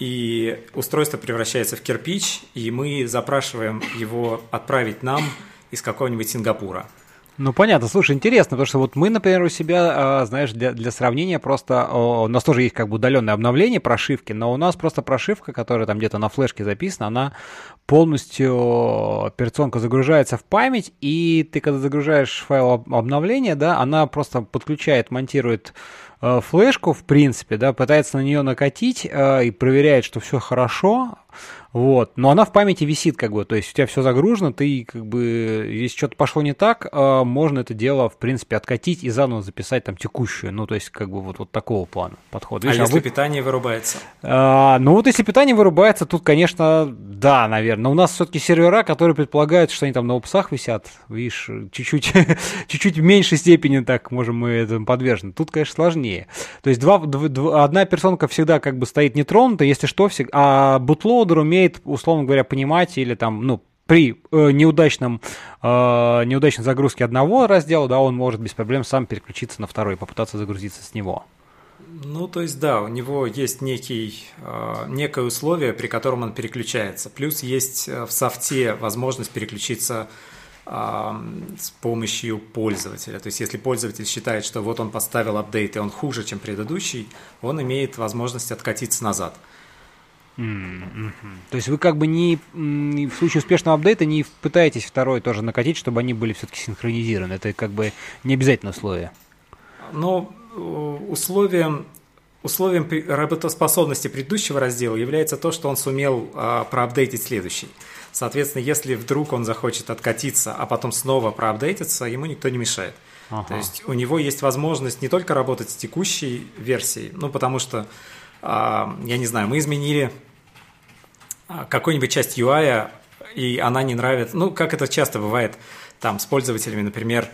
и устройство превращается в кирпич, и мы запрашиваем его отправить нам из какого-нибудь Сингапура. Ну, понятно. Слушай, интересно, потому что вот мы, например, у себя, а, знаешь, для, для сравнения просто... У нас тоже есть как бы удаленное обновление прошивки, но у нас просто прошивка, которая там где-то на флешке записана, она полностью операционка загружается в память, и ты, когда загружаешь файл обновления, да, она просто подключает, монтирует э, флешку, в принципе, да, пытается на нее накатить э, и проверяет, что все хорошо, вот. Но она в памяти висит, как бы, то есть у тебя все загружено, ты, как бы, если что-то пошло не так, а, можно это дело, в принципе, откатить и заново записать там текущую. Ну, то есть, как бы, вот, вот такого плана подход. Видишь, а, а если вы... питание вырубается? А, ну, вот если питание вырубается, тут, конечно, да, наверное. Но у нас все-таки сервера, которые предполагают, что они там на упсах висят, видишь, чуть-чуть, чуть-чуть в меньшей степени так можем мы этому подвержены. Тут, конечно, сложнее. То есть, два, два, одна персонка всегда как бы стоит нетронута, если что, всегда, а бутлоудер умеет умеет, условно говоря, понимать или там, ну, при э, неудачном, э, неудачной загрузке одного раздела, да, он может без проблем сам переключиться на второй, попытаться загрузиться с него. Ну, то есть, да, у него есть некий, э, некое условие, при котором он переключается. Плюс есть э, в софте возможность переключиться э, с помощью пользователя. То есть, если пользователь считает, что вот он поставил апдейт, и он хуже, чем предыдущий, он имеет возможность откатиться назад. Mm-hmm. То есть вы как бы не в случае успешного апдейта не пытаетесь второй тоже накатить, чтобы они были все-таки синхронизированы. Это как бы не обязательно условие. Ну, условием, условием работоспособности предыдущего раздела является то, что он сумел а, проапдейтить следующий. Соответственно, если вдруг он захочет откатиться, а потом снова проапдейтиться, ему никто не мешает. Ага. То есть у него есть возможность не только работать с текущей версией, ну потому что, а, я не знаю, мы изменили а, какую-нибудь часть UI, и она не нравится. Ну, как это часто бывает там с пользователями, например,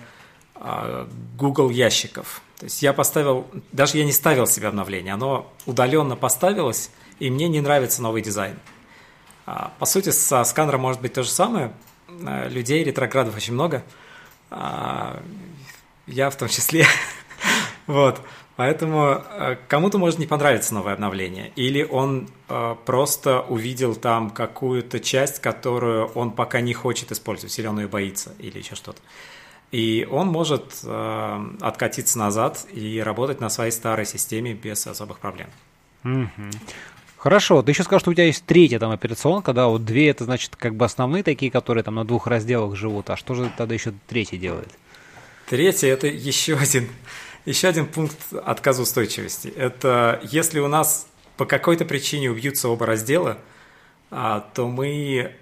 а, Google ящиков. То есть я поставил, даже я не ставил себе обновление, оно удаленно поставилось, и мне не нравится новый дизайн. А, по сути, со сканером может быть то же самое. Людей, ретроградов очень много. Я в том числе. вот. Поэтому э, кому-то может не понравиться новое обновление, или он э, просто увидел там какую-то часть, которую он пока не хочет использовать, или он ее боится, или еще что-то. И он может э, откатиться назад и работать на своей старой системе без особых проблем. Mm-hmm. Хорошо, ты еще скажешь, что у тебя есть третья там операционка, да, вот две это значит как бы основные такие, которые там на двух разделах живут, а что же тогда еще третий делает? Третий это еще один еще один пункт отказоустойчивости. Это если у нас по какой-то причине убьются оба раздела, а, то мы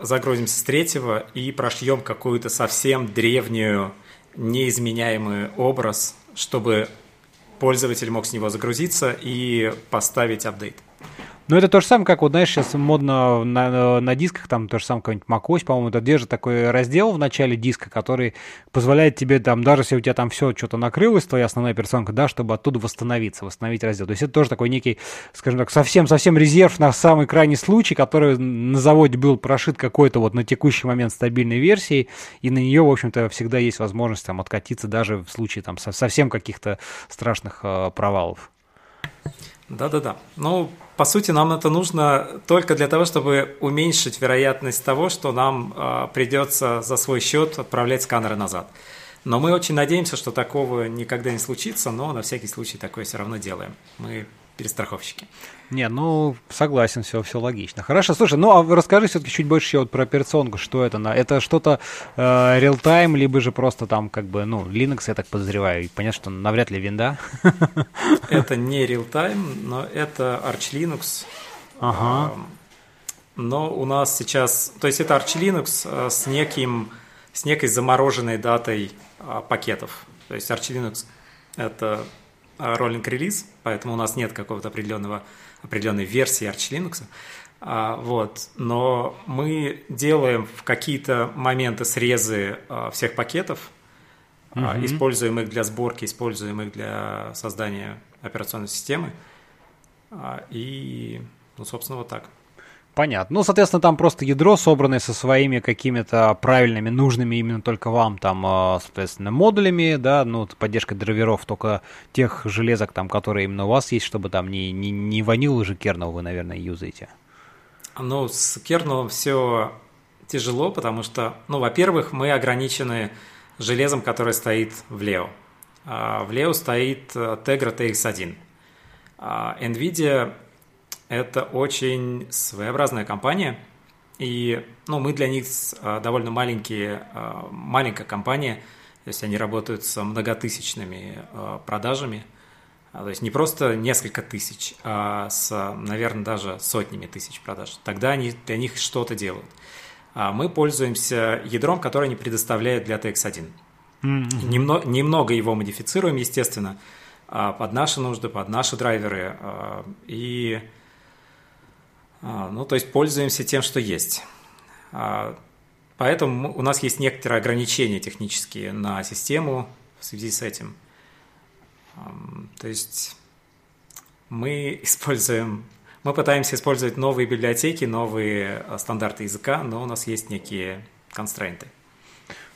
загрузимся с третьего и прошьем какую-то совсем древнюю, неизменяемый образ, чтобы пользователь мог с него загрузиться и поставить апдейт. Ну, это то же самое, как, вот, знаешь, сейчас модно на, на дисках, там, то же самое, какой-нибудь macOS, по-моему, это держит такой раздел в начале диска, который позволяет тебе, там, даже если у тебя там все что-то накрылось, твоя основная операционка, да, чтобы оттуда восстановиться, восстановить раздел. То есть это тоже такой некий, скажем так, совсем-совсем резерв на самый крайний случай, который на заводе был прошит какой-то вот на текущий момент стабильной версии, и на нее, в общем-то, всегда есть возможность там откатиться даже в случае там совсем каких-то страшных э, провалов. Да-да-да. Ну, по сути, нам это нужно только для того, чтобы уменьшить вероятность того, что нам э, придется за свой счет отправлять сканеры назад. Но мы очень надеемся, что такого никогда не случится, но на всякий случай такое все равно делаем. Мы перестраховщики. Не, ну, согласен, все, все логично. Хорошо, слушай, ну, а расскажи все-таки чуть больше вот про операционку, что это? на Это что-то э, real-time, либо же просто там, как бы, ну, Linux, я так подозреваю, и понятно, что навряд ли винда. Это не real-time, но это Arch Linux. Ага. Но у нас сейчас, то есть это Arch Linux э, с неким, с некой замороженной датой а, пакетов. То есть Arch Linux это роллинг релиз, поэтому у нас нет какого-то определенного, определенной версии Arch Linux. А, вот. Но мы делаем в какие-то моменты срезы а, всех пакетов, угу. а, используем их для сборки, используем их для создания операционной системы. А, и, ну, собственно, вот так. Понятно. Ну, соответственно, там просто ядро, собранное со своими какими-то правильными, нужными именно только вам, там, а, соответственно, модулями, да, ну, поддержка драйверов только тех железок, там, которые именно у вас есть, чтобы там не, не, не ванил уже кернел вы, наверное, юзаете. Ну, с кернелом все тяжело, потому что, ну, во-первых, мы ограничены железом, которое стоит в Leo. А, в Leo стоит э, Tegra TX1. А, NVIDIA это очень своеобразная компания, и ну, мы для них а, довольно маленькие, а, маленькая компания, то есть они работают с многотысячными а, продажами, то есть не просто несколько тысяч, а с, наверное, даже сотнями тысяч продаж. Тогда они для них что-то делают. Мы пользуемся ядром, которое они предоставляют для TX1. Mm-hmm. Немного, немного его модифицируем, естественно, под наши нужды, под наши драйверы. И ну, то есть пользуемся тем, что есть. А, поэтому у нас есть некоторые ограничения технические на систему в связи с этим. То есть мы используем, Мы пытаемся использовать новые библиотеки, новые э, стандарты языка, но у нас есть некие констрейнты.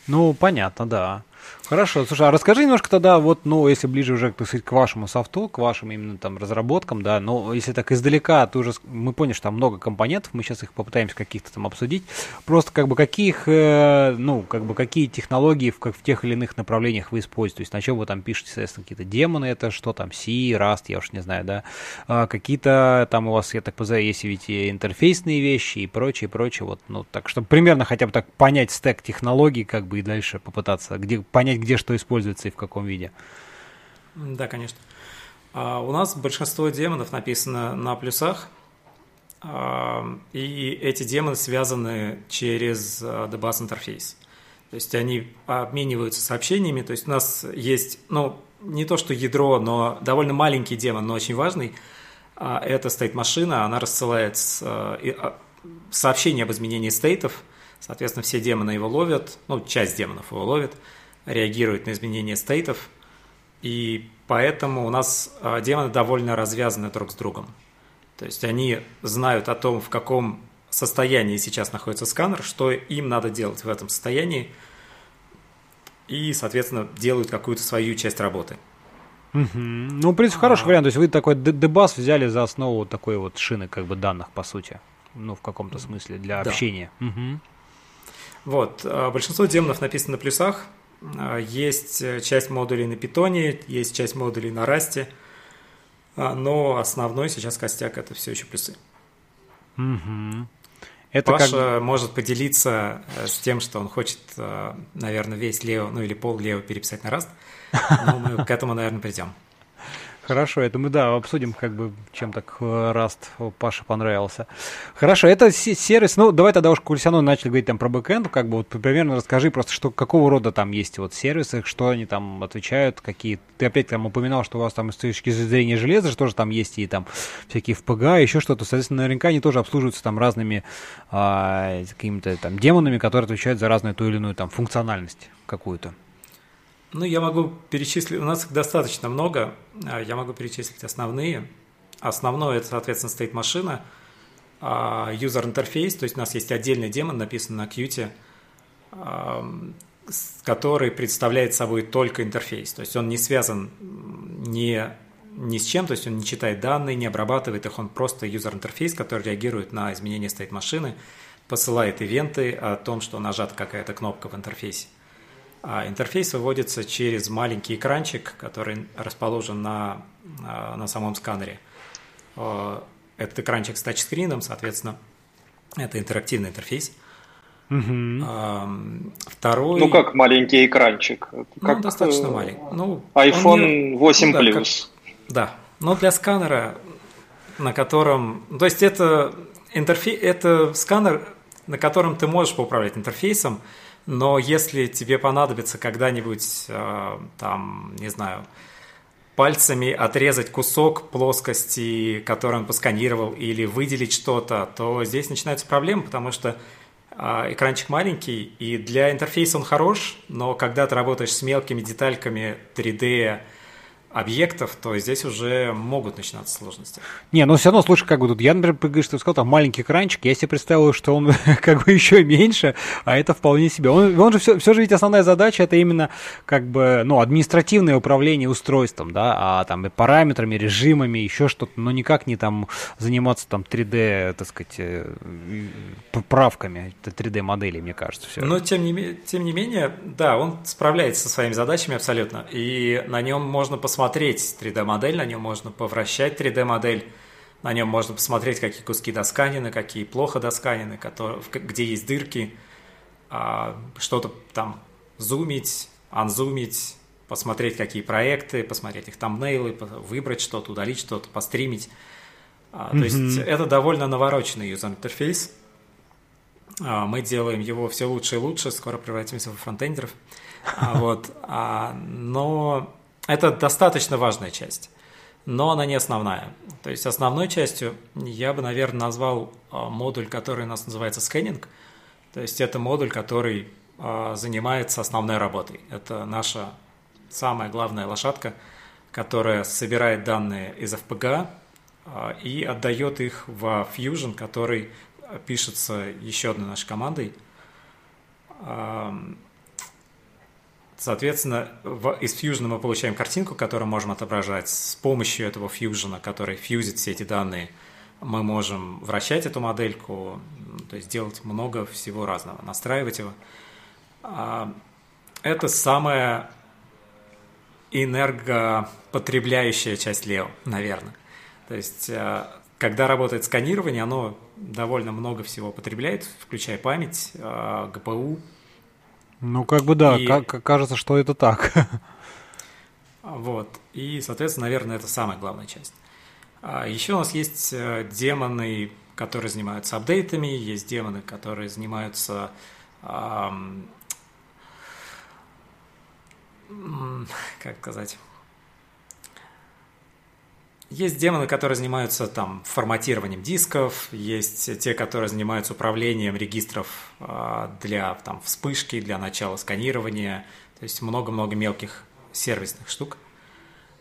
Ну, понятно, да. Хорошо, слушай, а расскажи немножко тогда, вот, ну, если ближе уже, так сказать, к вашему софту, к вашим именно там разработкам, да, но если так издалека, ты уже, мы поняли, что там много компонентов, мы сейчас их попытаемся каких-то там обсудить, просто как бы каких, э, ну, как бы какие технологии в, как, в тех или иных направлениях вы используете, то есть на чем вы там пишете, соответственно, какие-то демоны, это что там, C, Rust, я уж не знаю, да, а какие-то там у вас, я так понимаю, есть ведь и интерфейсные вещи и прочее, прочее, вот, ну, так, чтобы примерно хотя бы так понять стек технологий, как бы и дальше попытаться, где понять, где что используется и в каком виде. Да, конечно. А у нас большинство демонов написано на плюсах, а, и эти демоны связаны через DBus интерфейс. То есть они обмениваются сообщениями. То есть у нас есть, ну, не то что ядро, но довольно маленький демон, но очень важный. А, это стоит машина, она рассылает сообщение об изменении стейтов. Соответственно, все демоны его ловят, ну, часть демонов его ловит – реагирует на изменения стейтов, и поэтому у нас а, демоны довольно развязаны друг с другом. То есть они знают о том, в каком состоянии сейчас находится сканер, что им надо делать в этом состоянии, и, соответственно, делают какую-то свою часть работы. Угу. Ну, в принципе, а... хороший вариант. То есть вы такой дебас взяли за основу вот такой вот шины как бы данных, по сути. Ну, в каком-то смысле, для да. общения. Угу. Вот. А, большинство демонов написано на плюсах, а, есть э, часть модулей на питоне, есть часть модулей на расте, а, но основной сейчас костяк это все еще плюсы. Угу. Это Паша как... может поделиться э, с тем, что он хочет, э, наверное, весь Лео, ну или пол Лео переписать на раст, но мы к этому, наверное, придем. Хорошо, это мы, да, обсудим, как бы, чем так э, Раст Паше понравился. Хорошо, это сервис, ну, давай тогда уж Кульсяну начали говорить там про бэкэнд, как бы, вот примерно расскажи просто, что, какого рода там есть вот сервисы, что они там отвечают, какие, ты опять там упоминал, что у вас там с точки зрения железа, что же там есть и там всякие FPGA, еще что-то, соответственно, наверняка они тоже обслуживаются там разными а, какими-то там демонами, которые отвечают за разную ту или иную там функциональность какую-то. Ну, я могу перечислить, у нас их достаточно много, а, я могу перечислить основные. Основное, это, соответственно, стоит машина, а, user интерфейс, то есть у нас есть отдельный демон, написан на Qt, который представляет собой только интерфейс, то есть он не связан ни, ни с чем, то есть он не читает данные, не обрабатывает их, он просто user интерфейс, который реагирует на изменения стоит машины, посылает ивенты о том, что нажата какая-то кнопка в интерфейсе. А интерфейс выводится через маленький экранчик, который расположен на, а, на самом сканере. Этот экранчик с тачскрином, соответственно, это интерактивный интерфейс. Угу. Второй... Ну, как маленький экранчик? Ну, как ну, достаточно э, маленький. Ну, iPhone не... 8 ну, да, Plus. Как... Да, но для сканера, на котором... То есть это, интерфей... это сканер, на котором ты можешь поуправлять интерфейсом, но если тебе понадобится когда-нибудь, э, там, не знаю, пальцами отрезать кусок плоскости, который он посканировал, или выделить что-то, то здесь начинаются проблемы, потому что э, экранчик маленький, и для интерфейса он хорош, но когда ты работаешь с мелкими детальками 3D, объектов, то здесь уже могут начинаться сложности. Не, но все равно, слушай, как бы тут, я, например, что ты сказал, там маленький экранчик, я себе представил, что он как бы еще меньше, а это вполне себе. Он, он же все, все же ведь основная задача это именно как бы, ну, административное управление устройством, да, а там и параметрами, режимами, еще что-то, но никак не там заниматься там 3D, так сказать, э, правками 3D моделей, мне кажется. Все. Но тем не, тем не менее, да, он справляется со своими задачами абсолютно, и на нем можно посмотреть посмотреть 3D-модель, на нем можно повращать 3D-модель, на нем можно посмотреть, какие куски досканены, какие плохо досканены, которые, где есть дырки, а, что-то там зумить, анзумить, посмотреть, какие проекты, посмотреть их тамнейлы, выбрать что-то, удалить что-то, постримить. Mm-hmm. То есть это довольно навороченный юзер-интерфейс. А, мы делаем его все лучше и лучше, скоро превратимся в фронтендеров. Вот. Но это достаточно важная часть, но она не основная. То есть основной частью я бы, наверное, назвал а, модуль, который у нас называется скэнинг. То есть это модуль, который а, занимается основной работой. Это наша самая главная лошадка, которая собирает данные из FPGA, и отдает их в Fusion, который пишется еще одной нашей командой. Соответственно, из Fusion мы получаем картинку, которую можем отображать. С помощью этого Fusion, который фьюзит все эти данные, мы можем вращать эту модельку, то есть делать много всего разного, настраивать его. Это самая энергопотребляющая часть Leo, наверное. То есть, э, когда работает сканирование, оно довольно много всего потребляет, включая память, э, ГПУ. Ну, как бы да, и... кажется, что это так. Вот. И, соответственно, наверное, это самая главная часть. А еще у нас есть э, демоны, которые занимаются апдейтами, есть демоны, которые занимаются как сказать, есть демоны, которые занимаются там форматированием дисков, есть те, которые занимаются управлением регистров а, для там, вспышки, для начала сканирования, то есть много-много мелких сервисных штук –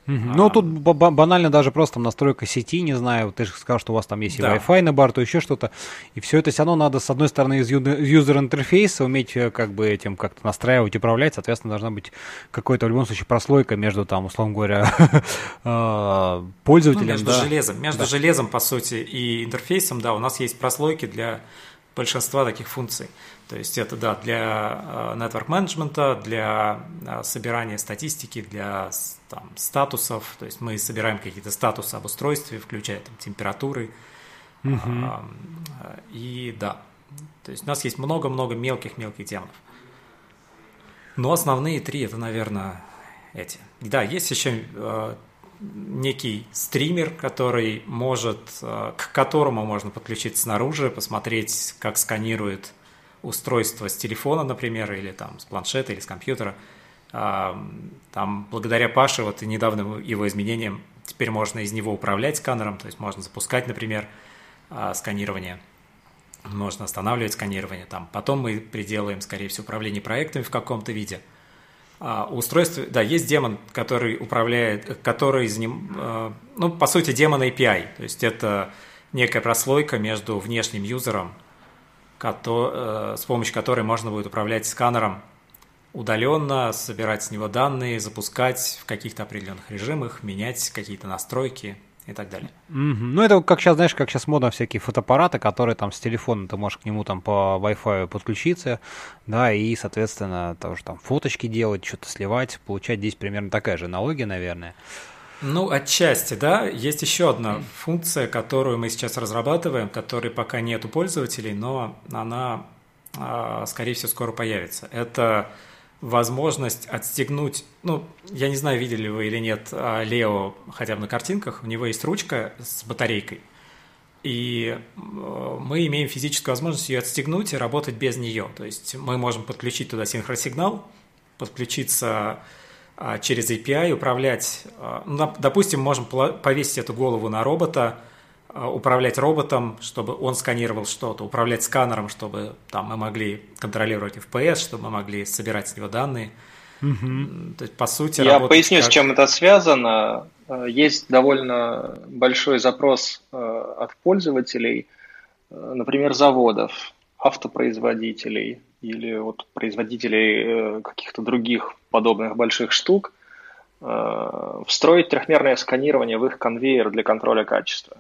Угу. Ну, тут банально даже просто там настройка сети, не знаю, ты же сказал, что у вас там есть да. и Wi-Fi на борту, еще что-то. И все это все равно надо, с одной стороны, из юзер-интерфейса уметь э, как бы этим как-то настраивать, управлять. Соответственно, должна быть какой-то, в любом случае, прослойка между, там, условно говоря, э, пользователем. Ну, между да. железом. Между да. железом, по сути, и интерфейсом, да, у нас есть прослойки для большинства таких функций. То есть это, да, для э, network management, для собирания статистики, для там, статусов, то есть мы собираем какие-то статусы об устройстве, включая там, температуры. Угу. А, и да, то есть у нас есть много-много мелких-мелких демонов. Но основные три это, наверное, эти. Да, есть еще э, некий стример, который может, э, к которому можно подключиться снаружи, посмотреть, как сканирует устройство с телефона, например, или там с планшета или с компьютера. Там, благодаря Паше, вот и недавним его изменениям, теперь можно из него управлять сканером, то есть можно запускать, например, а, сканирование, можно останавливать сканирование. Там. Потом мы приделаем, скорее всего, управление проектами в каком-то виде. А устройство, да, есть демон, который управляет, который из ним, а, ну, по сути, демон API, то есть это некая прослойка между внешним юзером, с помощью которой можно будет управлять сканером удаленно, собирать с него данные, запускать в каких-то определенных режимах, менять какие-то настройки и так далее. Mm-hmm. Ну, это как сейчас, знаешь, как сейчас модно всякие фотоаппараты, которые там с телефона ты можешь к нему там по Wi-Fi подключиться, да, и, соответственно, тоже там фоточки делать, что-то сливать, получать здесь примерно такая же аналогия, наверное. Ну, отчасти, да. Есть еще одна функция, которую мы сейчас разрабатываем, которой пока нет у пользователей, но она, а, скорее всего, скоро появится. Это возможность отстегнуть, ну, я не знаю, видели вы или нет а, Лео хотя бы на картинках, у него есть ручка с батарейкой, и э, мы имеем физическую возможность ее отстегнуть и работать без нее. То есть мы можем подключить туда синхросигнал, подключиться через API, управлять, а, ну, допустим, можем повесить эту голову на робота, а, управлять роботом, чтобы он сканировал что-то, управлять сканером, чтобы там мы могли контролировать FPS, чтобы мы могли собирать с него данные. Угу. То есть, по сути, Я поясню, как... с чем это связано. Э, есть довольно большой запрос э, от пользователей, э, например, заводов, автопроизводителей или вот производителей каких-то других подобных больших штук, встроить трехмерное сканирование в их конвейер для контроля качества.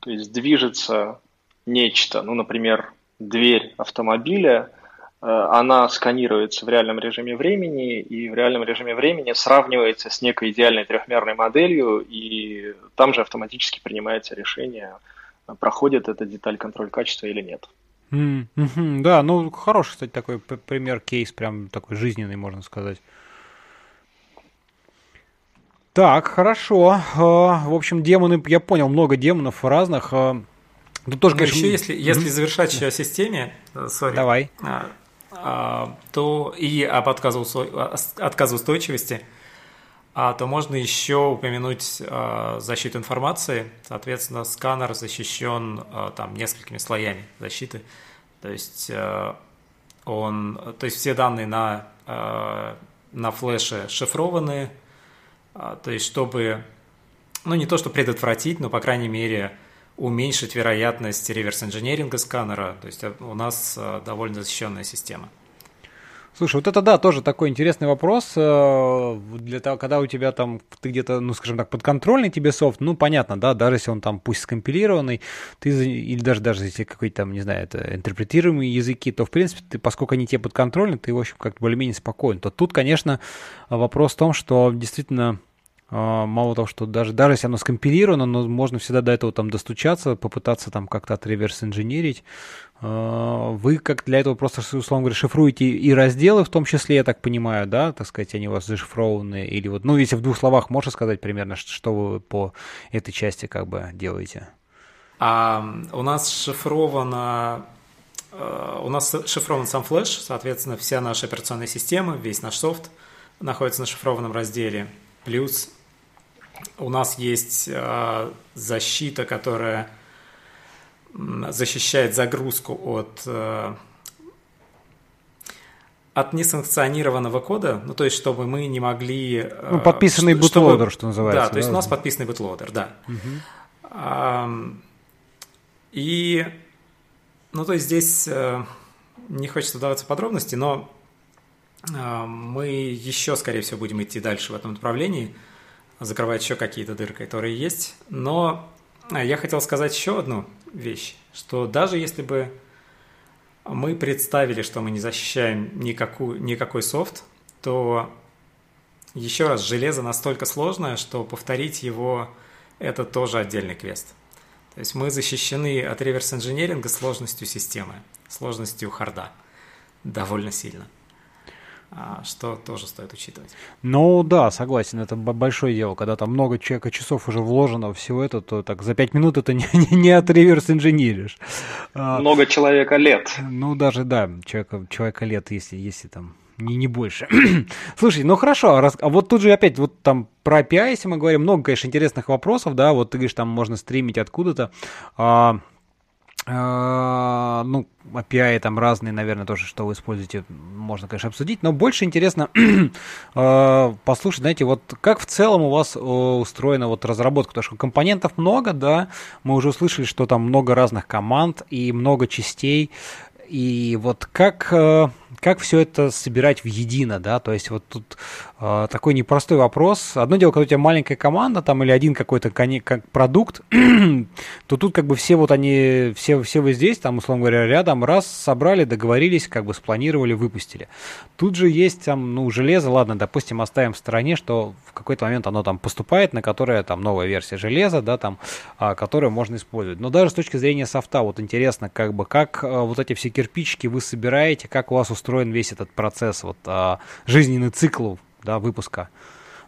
То есть движется нечто, ну, например, дверь автомобиля, э, она сканируется в реальном режиме времени, и в реальном режиме времени сравнивается с некой идеальной трехмерной моделью, и там же автоматически принимается решение, проходит эта деталь контроль качества или нет. Mm-hmm. Да, ну хороший, кстати, такой пример, кейс, прям такой жизненный, можно сказать. Так, хорошо. Э, в общем, демоны, я понял, много демонов разных. Э, тут тоже, ну, конечно... еще, если, если завершать о системе, э, sorry, Давай. то и об отказоустойчивости, а, то можно еще упомянуть защиту информации. Соответственно, сканер защищен там несколькими слоями защиты. То есть он, то есть все данные на, на флеше шифрованы, а, то есть, чтобы ну не то что предотвратить, но по крайней мере уменьшить вероятность реверс-инженеринга сканера. То есть у нас довольно защищенная система. Слушай, вот это да, тоже такой интересный вопрос. Э, для того, когда у тебя там, ты где-то, ну, скажем так, подконтрольный тебе софт, ну, понятно, да, даже если он там пусть скомпилированный, ты, или даже, даже если какой-то там, не знаю, это интерпретируемые языки, то, в принципе, ты, поскольку они тебе подконтрольны, ты, в общем, как-то более-менее спокоен. То тут, конечно, вопрос в том, что действительно мало того, что даже, даже если оно скомпилировано, но можно всегда до этого там достучаться, попытаться там как-то отреверс инженерить. А, вы как для этого просто, условно говоря, шифруете и разделы в том числе, я так понимаю, да, так сказать, они у вас зашифрованы, или вот, ну, если в двух словах можешь сказать примерно, что вы по этой части как бы делаете? А, у нас шифровано а, у нас шифрован сам флеш, соответственно, вся наша операционная система, весь наш софт находится на шифрованном разделе. Плюс у нас есть э, защита, которая защищает загрузку от э, от несанкционированного кода, ну то есть чтобы мы не могли... Э, ну, подписанный что, бутлодер, что называется. Да, то есть да? у нас подписанный бутлодер, да. Угу. А, и, ну то есть здесь э, не хочется вдаваться в подробности, но э, мы еще, скорее всего, будем идти дальше в этом направлении – закрывать еще какие-то дыры, которые есть. Но а, я хотел сказать еще одну вещь, что даже если бы мы представили, что мы не защищаем никакую, никакой софт, то еще раз, железо настолько сложное, что повторить его – это тоже отдельный квест. То есть мы защищены от реверс-инженеринга сложностью системы, сложностью харда довольно сильно. А, что тоже стоит учитывать. Ну да, согласен, это большое дело. Когда там много человека часов уже вложено всего это, то так за пять минут это не, не, не от реверс инженеришь. А, много человека лет. Ну даже да, человека, человека лет, если, если там не, не больше. Слушай, ну хорошо, а, раз, а вот тут же опять вот там про API, если мы говорим, много, конечно, интересных вопросов, да, вот ты говоришь, там можно стримить откуда-то. А, а, ну, API там разные, наверное, тоже, что вы используете, можно, конечно, обсудить, но больше интересно а, послушать, знаете, вот как в целом у вас устроена вот разработка, потому что компонентов много, да, мы уже услышали, что там много разных команд и много частей, и вот как, э, как все это собирать в едино, да, то есть вот тут э, такой непростой вопрос. Одно дело, когда у тебя маленькая команда там или один какой-то как продукт, то тут как бы все вот они, все, все вы здесь, там, условно говоря, рядом, раз, собрали, договорились, как бы спланировали, выпустили. Тут же есть там, ну, железо, ладно, допустим, оставим в стороне, что в какой-то момент оно там поступает, на которое там новая версия железа, да, там, а, которую можно использовать. Но даже с точки зрения софта, вот интересно, как бы, как а, вот эти все кирпичики вы собираете, как у вас устроен весь этот процесс, вот а, жизненный цикл, да, выпуска.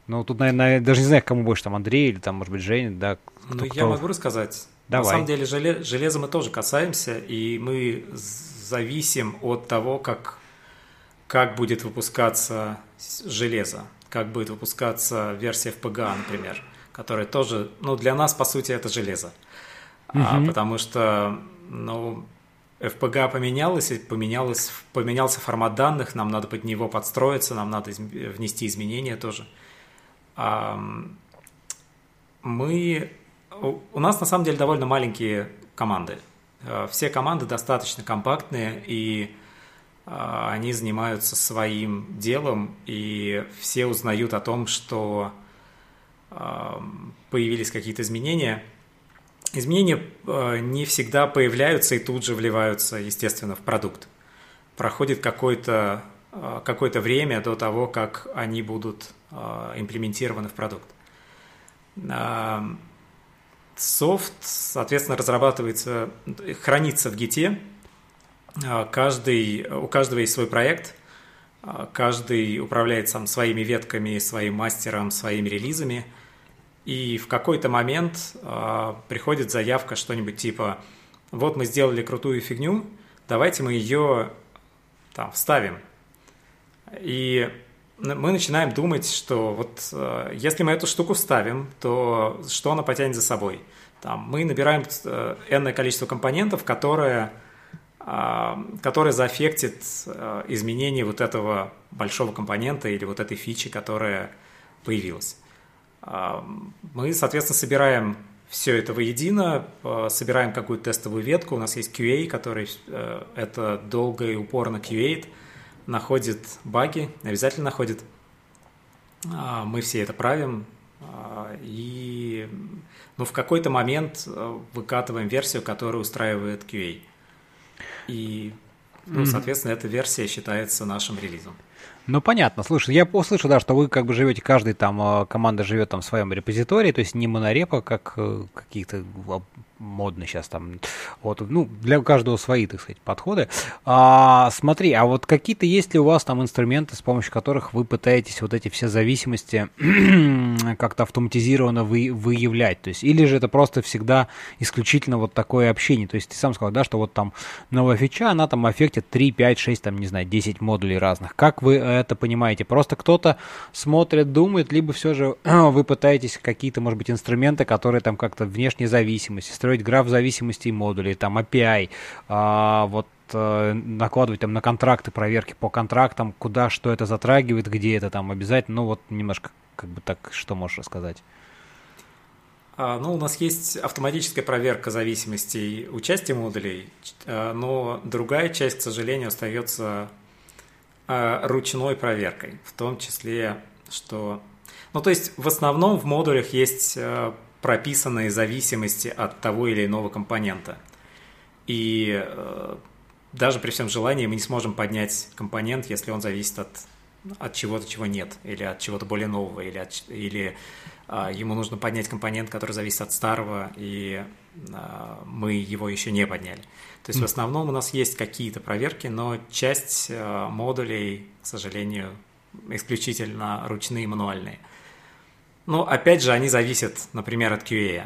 Ну, тут, наверное, даже не знаю, кому больше, там, Андрей или там, может быть, Женя, да. Кто, ну, я могу рассказать. Давай. На самом деле, желе, железа мы тоже касаемся, и мы зависим от того, как, как будет выпускаться железо, как будет выпускаться версия FPGA, например, которая тоже, ну, для нас, по сути, это железо. Угу. А, потому что, ну, FPGA поменялась, поменялось, поменялся формат данных, нам надо под него подстроиться, нам надо внести изменения тоже. Мы, у нас на самом деле довольно маленькие команды. А, все команды достаточно компактные, и а, они занимаются своим делом, и все узнают о том, что появились какие-то изменения – Изменения э, не всегда появляются и тут же вливаются, естественно, в продукт. Проходит какое-то э, какое время до того, как они будут э, имплементированы в продукт. Софт, соответственно, разрабатывается, хранится в гите. Каждый, у каждого есть свой проект. Каждый управляет сам своими ветками, своим мастером, своими релизами – и в какой-то момент э, приходит заявка что-нибудь типа вот мы сделали крутую фигню, давайте мы ее там вставим. И мы начинаем думать, что вот э, если мы эту штуку вставим, то что она потянет за собой? Там, мы набираем э, энное количество компонентов, которые, э, которые заэффектит э, изменение вот этого большого компонента или вот этой фичи, которая появилась. Мы, соответственно, собираем все это воедино, собираем какую-то тестовую ветку. У нас есть QA, который это долго и упорно QA, находит баги, обязательно находит. Мы все это правим, и ну, в какой-то момент выкатываем версию, которая устраивает QA. И, ну, соответственно, эта версия считается нашим релизом. Ну, понятно. Слушай, я услышал, да, что вы как бы живете, каждый там, э, команда живет там в своем репозитории, то есть не монорепа, как э, какие-то модно сейчас там, вот, ну, для каждого свои, так сказать, подходы. А, смотри, а вот какие-то есть ли у вас там инструменты, с помощью которых вы пытаетесь вот эти все зависимости как-то автоматизированно вы, выявлять, то есть, или же это просто всегда исключительно вот такое общение, то есть ты сам сказал, да, что вот там новая фича, она там аффектит 3, 5, 6, там, не знаю, 10 модулей разных. Как вы это понимаете? Просто кто-то смотрит, думает, либо все же вы пытаетесь какие-то, может быть, инструменты, которые там как-то внешней зависимости, строить граф зависимостей модулей, там API, а, вот э, накладывать там на контракты, проверки по контрактам, куда что это затрагивает, где это там обязательно, ну вот немножко как бы так, что можешь рассказать? А, ну, у нас есть автоматическая проверка зависимостей участия модулей, э, но другая часть, к сожалению, остается э, ручной проверкой, в том числе, что... Ну, то есть, в основном в модулях есть прописанные зависимости от того или иного компонента. И э, даже при всем желании мы не сможем поднять компонент, если он зависит от, от чего-то, чего нет, или от чего-то более нового, или, от, или э, ему нужно поднять компонент, который зависит от старого, и э, мы его еще не подняли. То есть mm. в основном у нас есть какие-то проверки, но часть э, модулей, к сожалению, исключительно ручные мануальные. Но опять же, они зависят, например, от QA.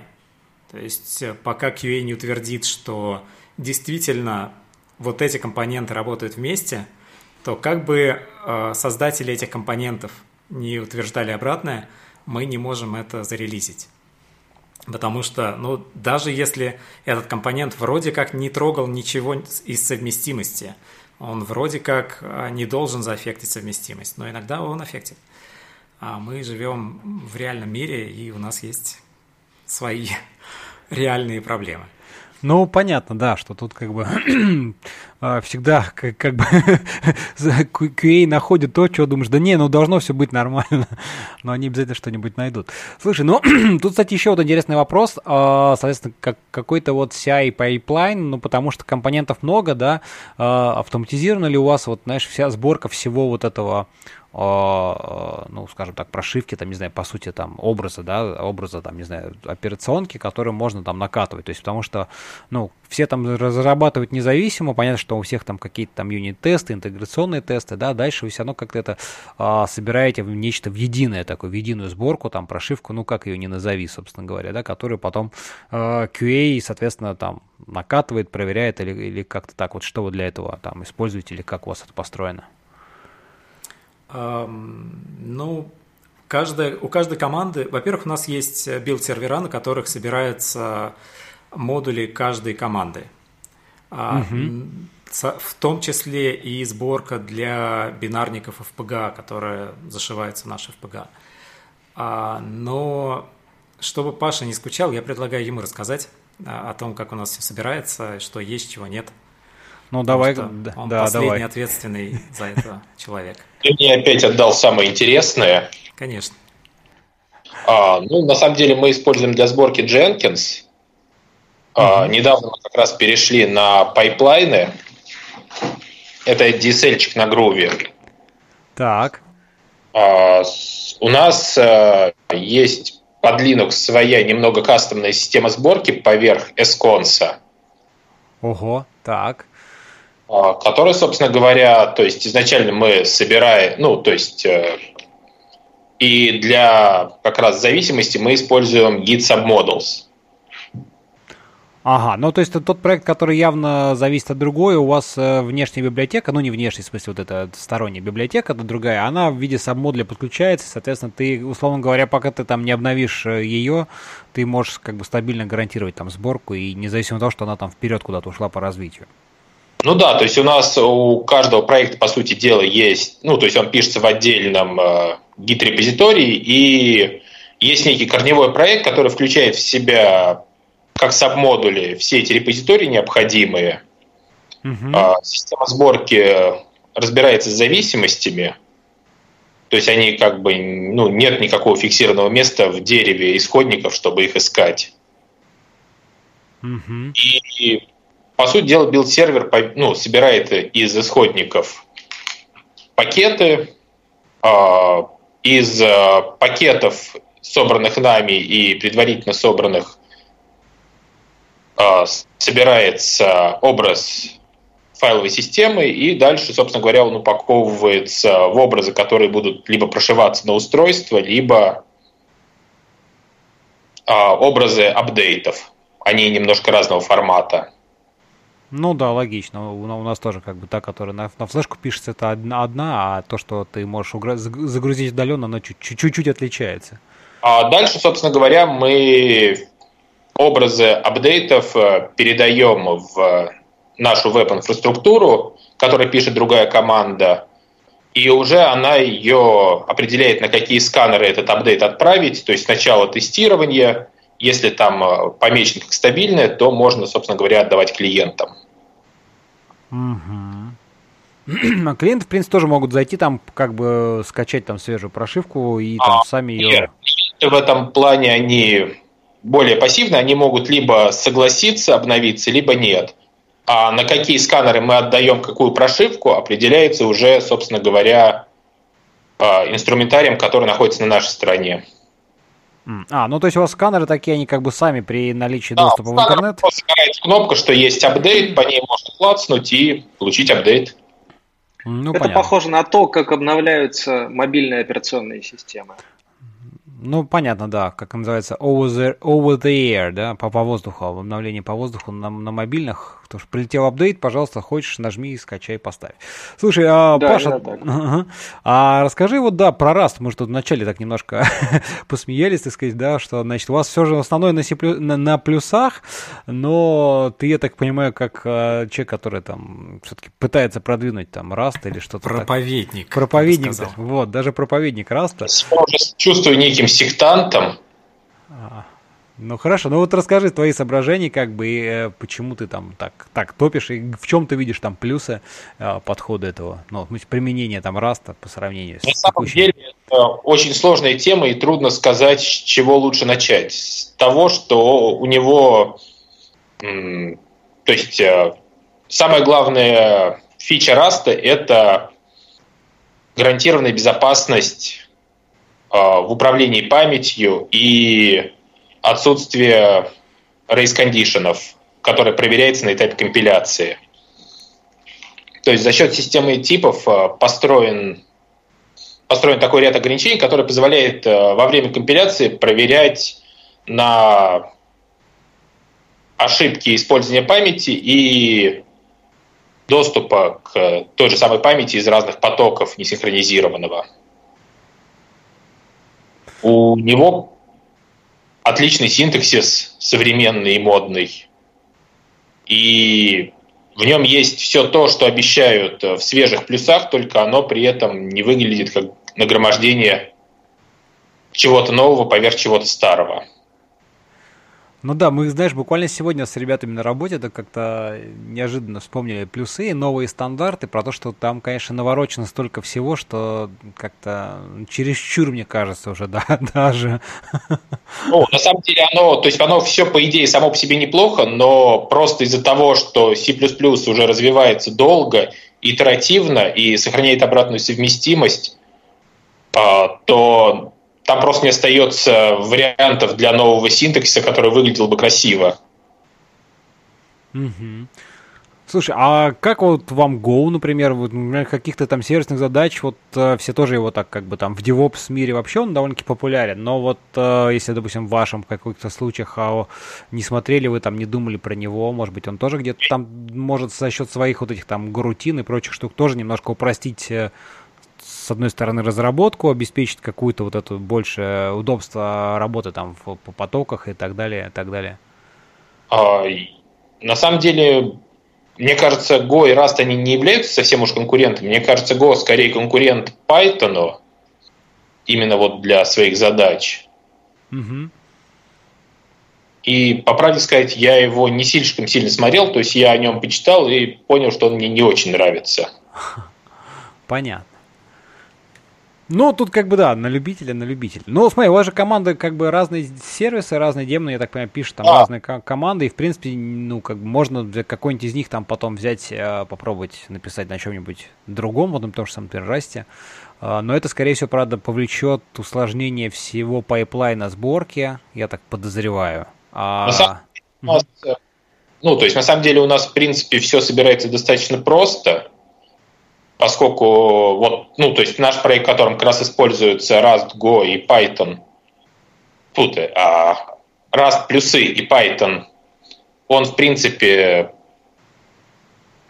То есть э, пока QA не утвердит, что действительно вот эти компоненты работают вместе, то как бы э, создатели этих компонентов не утверждали обратное, мы не можем это зарелизить. Потому что, ну, даже если этот компонент вроде как не трогал ничего из совместимости, он вроде как э, не должен заэффектить совместимость, но иногда он аффектит а мы живем в реальном мире, и у нас есть свои реальные проблемы. Ну, понятно, да, что тут как бы а, всегда как, как бы QA находит то, что думаешь, да не, ну должно все быть нормально, но они обязательно что-нибудь найдут. Слушай, ну тут, кстати, еще вот интересный вопрос, а, соответственно, как, какой-то вот CI pipeline, ну потому что компонентов много, да, а, автоматизирована ли у вас вот, знаешь, вся сборка всего вот этого ну, скажем так, прошивки, там, не знаю, по сути, там, образа, да, образа, там, не знаю, операционки, которые можно там накатывать, то есть, потому что, ну, все там разрабатывают независимо, понятно, что у всех там какие-то там unit-тесты, интеграционные тесты, да, дальше вы все равно как-то это а, собираете в нечто в единое такое, в единую сборку, там, прошивку, ну, как ее не назови, собственно говоря, да, которую потом а, QA, соответственно, там, накатывает, проверяет или, или как-то так, вот что вы для этого там используете или как у вас это построено? Ну, каждая, у каждой команды, во-первых, у нас есть build-сервера, на которых собираются модули каждой команды. Угу. В том числе и сборка для бинарников FPGA, которая зашивается в наш FPGA. А, но чтобы Паша не скучал, я предлагаю ему рассказать а, о том, как у нас все собирается, что есть, чего нет. Ну, давай. Он да, последний давай. ответственный за это человек. Ты мне опять отдал самое интересное. Конечно. А, ну, на самом деле мы используем для сборки Jenkins. А, недавно мы как раз перешли на pipeline ы. Это DSL на Groovy. Так. А, у нас а, есть под Linux своя немного кастомная система сборки поверх SCons а. Ого, так. А, который, собственно говоря, то есть изначально мы собираем, ну, то есть э, и для как раз зависимости мы используем Git Submodels. Ага, ну то есть это тот проект, который явно зависит от другой, у вас э, внешняя библиотека, ну не внешняя, в смысле вот эта сторонняя библиотека, это другая, она в виде сабмодуля подключается, соответственно, ты, условно говоря, пока ты там не обновишь э, ее, ты можешь как бы стабильно гарантировать там сборку и независимо от того, что она там вперед куда-то ушла по развитию. Ну да, то есть у нас у каждого проекта, по сути дела, есть, ну, то есть он пишется в отдельном э, гид-репозитории, и есть некий корневой проект, который включает в себя как сабмодули все эти репозитории необходимые. Uh-huh. Система сборки разбирается с зависимостями, то есть они как бы, ну, нет никакого фиксированного места в дереве исходников, чтобы их искать. Uh-huh. И, по сути дела, билд-сервер ну, собирает из исходников пакеты, а, из а, пакетов, собранных нами и предварительно собранных, а, собирается образ файловой системы, и дальше, собственно говоря, он упаковывается в образы, которые будут либо прошиваться на устройство, либо образы апдейтов. Они немножко разного формата. Ну да, логично. У, у нас тоже как бы та, которая на, на флешку пишется, это одна, одна, а то, что ты можешь угра- загрузить удаленно, оно чуть-чуть отличается. А дальше, собственно говоря, мы образы апдейтов э, передаем в нашу веб-инфраструктуру, которую пишет другая команда, и уже она ее определяет, на какие сканеры этот апдейт отправить. То есть сначала тестирование, если там э, помечен как стабильное, то можно, собственно говоря, отдавать клиентам. Угу. А клиенты, в принципе, тоже могут зайти там, как бы скачать там свежую прошивку и там а, сами ее... Нет, в этом плане они более пассивны, они могут либо согласиться обновиться, либо нет. А на какие сканеры мы отдаем какую прошивку, определяется уже, собственно говоря, а, инструментарием, который находится на нашей стороне. А, ну то есть у вас сканеры такие, они как бы сами при наличии да, доступа в интернет? Загорается кнопка, что есть апдейт, по ней можно клацнуть и получить апдейт. Ну, Это понятно. похоже на то, как обновляются мобильные операционные системы. Ну, понятно, да, как называется, over the, over the air, да, по, по воздуху, обновление по воздуху на, на мобильных. Потому что прилетел апдейт, пожалуйста, хочешь, нажми, скачай, поставь. Слушай, а, да, Паша, ага. а расскажи вот, да, про Rust. Мы же тут вначале так немножко посмеялись, так сказать, да, что, значит, у вас все же основное на, на, на плюсах, но ты, я так понимаю, как а, человек, который там все-таки пытается продвинуть там Rust или что-то Проповедник. Так. Проповедник, вот, даже проповедник Rust. Чувствую неким сектантом. А, ну хорошо, ну вот расскажи твои соображения, как бы, и э, почему ты там так, так топишь, и в чем ты видишь там плюсы э, подхода этого, ну, применения там раста по сравнению с На самом деле это очень сложная тема, и трудно сказать, с чего лучше начать. С того, что у него, то есть, э, самая главная фича раста – это гарантированная безопасность Э, в управлении памятью и отсутствие рейс-кондишенов, которое проверяется на этапе компиляции. То есть за счет системы типов э, построен, построен такой ряд ограничений, который позволяет э, во время компиляции проверять на ошибки использования памяти и доступа к той же самой памяти из разных потоков несинхронизированного. У него отличный синтаксис, современный и модный. И в нем есть все то, что обещают в свежих плюсах, только оно при этом не выглядит как нагромождение чего-то нового поверх чего-то старого. Ну да, мы, знаешь, буквально сегодня с ребятами на работе это как-то неожиданно вспомнили плюсы, новые стандарты, про то, что там, конечно, наворочено столько всего, что как-то чересчур, мне кажется, уже, да, даже. Ну, на самом деле оно, то есть оно все, по идее, само по себе неплохо, но просто из-за того, что C++ уже развивается долго, итеративно и сохраняет обратную совместимость, а, то там просто не остается вариантов для нового синтаксиса, который выглядел бы красиво. Угу. Слушай, а как вот вам Go, например, вот, например, каких-то там сервисных задач, вот э, все тоже его так как бы там в DevOps мире вообще он довольно-таки популярен, но вот э, если, допустим, в вашем каких-то случаях а, не смотрели вы там, не думали про него, может быть, он тоже где-то там может за счет своих вот этих там грутин и прочих штук тоже немножко упростить э, с одной стороны, разработку, обеспечить какую-то вот эту больше удобство работы там в, по потоках и так далее, и так далее? А, на самом деле, мне кажется, Go и Rust они не являются совсем уж конкурентами. Мне кажется, Go скорее конкурент Python, именно вот для своих задач. Угу. И, по правде сказать, я его не слишком сильно смотрел, то есть я о нем почитал и понял, что он мне не очень нравится. Понятно. Ну, тут как бы, да, на любителя, на любителя. Ну, смотри, у вас же команда как бы разные сервисы, разные демоны, я так понимаю, пишут там а. разные команды, и, в принципе, ну, как бы можно какой-нибудь из них там потом взять, э, попробовать написать на чем-нибудь другом, вот на том же самом Terrasте. А, но это, скорее всего, правда, повлечет усложнение всего пайплайна сборки, я так подозреваю. А... На самом... Ну, то есть, на самом деле, у нас, в принципе, все собирается достаточно просто поскольку вот, ну, то есть наш проект, в котором как раз используются Rust, Go и Python, тут, а Rust плюсы и Python, он, в принципе,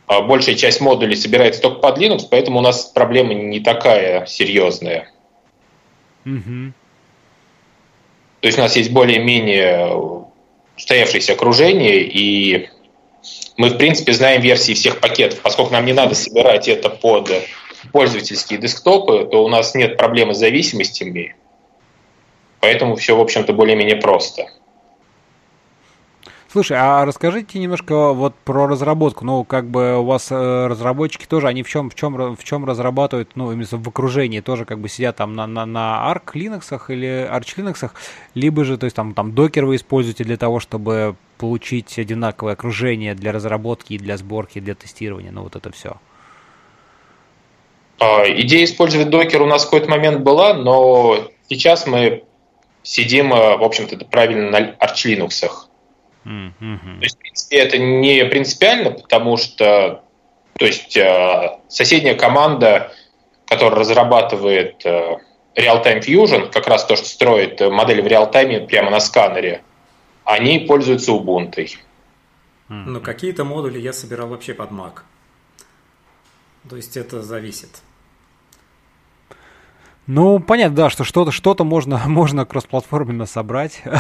а, большая часть модулей собирается только под Linux, поэтому у нас проблема не такая серьезная. Mm-hmm. То есть у нас есть более-менее устоявшееся окружение, и мы, в принципе, знаем версии всех пакетов. Поскольку нам не надо собирать это под пользовательские десктопы, то у нас нет проблемы с зависимостями. Поэтому все, в общем-то, более-менее просто. Слушай, а расскажите немножко вот про разработку. Ну, как бы у вас э, разработчики тоже, они в чем, в чем, в чем разрабатывают, ну, именно в окружении тоже как бы сидят там на, на, на Arc Linux или Arch Linux, либо же, то есть там, там докер вы используете для того, чтобы получить одинаковое окружение для разработки для сборки, для тестирования, ну, вот это все. А, идея использовать докер у нас в какой-то момент была, но сейчас мы сидим, э, в общем-то, правильно на Arch Linux. Mm-hmm. То есть, в принципе, это не принципиально, потому что то есть, э, соседняя команда, которая разрабатывает Real-Time Fusion, как раз то, что строит модели в реал-тайме прямо на сканере, они пользуются Ubuntu. Но какие-то модули я собирал вообще под Mac. То есть это зависит. Ну, понятно, да, что что-то что можно, можно кроссплатформенно собрать.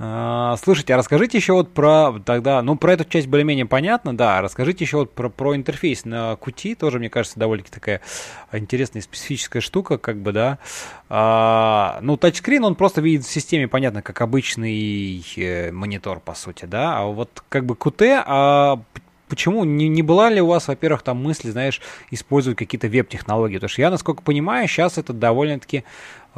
А, слушайте, а расскажите еще вот про тогда, ну про эту часть более-менее понятно, да, расскажите еще вот про, про интерфейс на QT, тоже, мне кажется, довольно-таки такая интересная специфическая штука, как бы, да. А, ну, тачскрин, он просто видит в системе, понятно, как обычный э, монитор, по сути, да, а вот как бы QT, а почему не, не была ли у вас, во-первых, там мысли, знаешь, использовать какие-то веб-технологии? Потому что я, насколько понимаю, сейчас это довольно-таки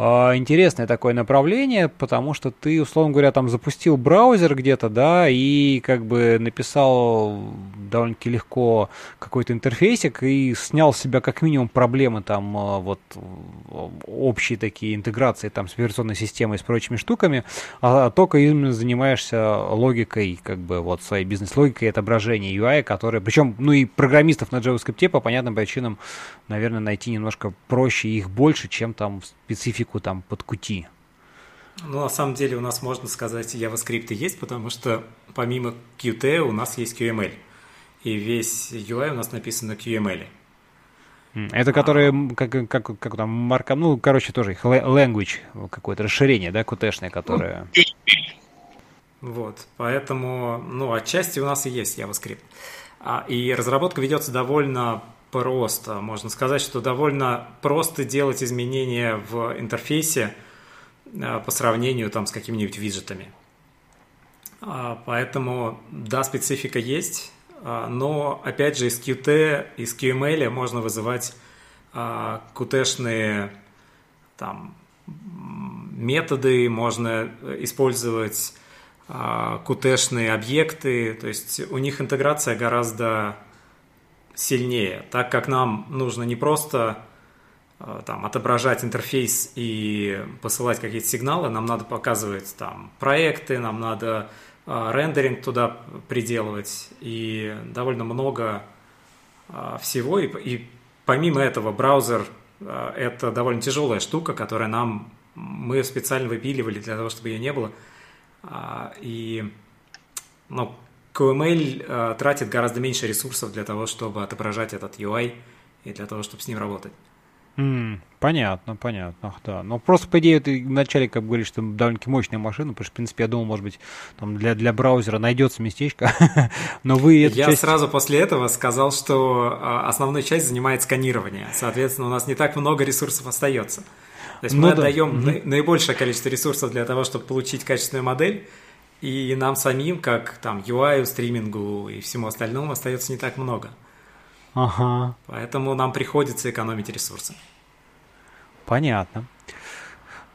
интересное такое направление, потому что ты, условно говоря, там запустил браузер где-то, да, и как бы написал довольно-таки легко какой-то интерфейсик и снял с себя как минимум проблемы там а, вот общие такие интеграции там с операционной системой и с прочими штуками, а только именно занимаешься логикой, как бы вот своей бизнес-логикой отображения UI, которые, причем, ну и программистов на JavaScript по понятным причинам, наверное, найти немножко проще их больше, чем там специфика специфику там под кути? Ну, на самом деле у нас, можно сказать, JavaScript есть, потому что помимо Qt у нас есть QML. И весь UI у нас написан на QML. Это которые, а, как, как, как там, марка, ну, короче, тоже их language, какое-то расширение, да, qt которое... Вот, поэтому, ну, отчасти у нас и есть JavaScript. А, и разработка ведется довольно просто. Можно сказать, что довольно просто делать изменения в интерфейсе э, по сравнению там, с какими-нибудь виджетами. А, поэтому, да, специфика есть, а, но, опять же, из Qt, из QML можно вызывать qt там, методы, можно использовать qt объекты, то есть у них интеграция гораздо сильнее, так как нам нужно не просто э, там, отображать интерфейс и посылать какие-то сигналы, нам надо показывать там проекты, нам надо э, рендеринг туда приделывать и довольно много э, всего. И, и помимо этого браузер это довольно тяжелая штука, которая нам мы специально выпиливали для того, чтобы ее не было. Э, и ну, QML э, тратит гораздо меньше ресурсов для того, чтобы отображать этот UI и для того, чтобы с ним работать. Mm, понятно, понятно, да. Но просто, по идее, ты вначале, как говоришь, что довольно-таки мощная машина, потому что, в принципе, я думал, может быть, там для, для браузера найдется местечко, но вы... Я часть... сразу после этого сказал, что а, основная часть занимает сканирование, соответственно, у нас не так много ресурсов остается. То есть ну, мы да. отдаем угу. наибольшее количество ресурсов для того, чтобы получить качественную модель, и нам самим, как там UI, стримингу и всему остальному, остается не так много. Ага. Поэтому нам приходится экономить ресурсы. Понятно.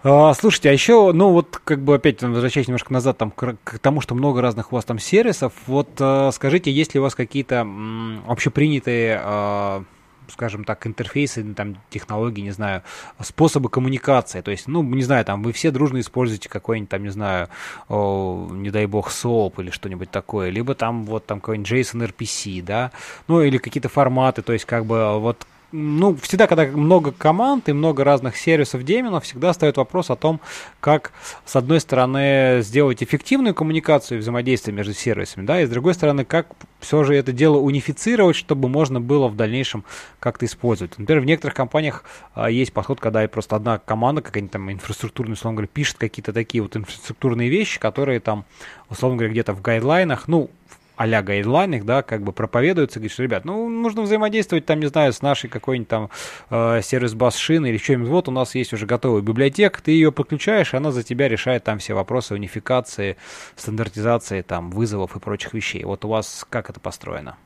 А, слушайте, а еще, ну вот как бы опять возвращаясь немножко назад там, к, к тому, что много разных у вас там сервисов, вот а, скажите, есть ли у вас какие-то м, общепринятые а, скажем так, интерфейсы, там, технологии, не знаю, способы коммуникации. То есть, ну, не знаю, там, вы все дружно используете какой-нибудь, там, не знаю, о, не дай бог, SOAP или что-нибудь такое, либо там, вот, там, какой-нибудь JSON RPC, да, ну, или какие-то форматы, то есть, как бы, вот, ну, всегда, когда много команд и много разных сервисов деминов, всегда стоит вопрос о том, как, с одной стороны, сделать эффективную коммуникацию и взаимодействие между сервисами, да, и с другой стороны, как все же это дело унифицировать, чтобы можно было в дальнейшем как-то использовать. Например, в некоторых компаниях а, есть подход, когда просто одна команда, какая-нибудь там инфраструктурная, условно говоря, пишет какие-то такие вот инфраструктурные вещи, которые там, условно говоря, где-то в гайдлайнах, ну, а-ля гайдлайнах, да, как бы проповедуется, говорит, что, ребят, ну, нужно взаимодействовать там, не знаю, с нашей какой-нибудь там э, сервис-бас шины или что-нибудь. Вот у нас есть уже готовая библиотека, ты ее подключаешь, и она за тебя решает там все вопросы унификации, стандартизации, там, вызовов и прочих вещей. Вот у вас как это построено?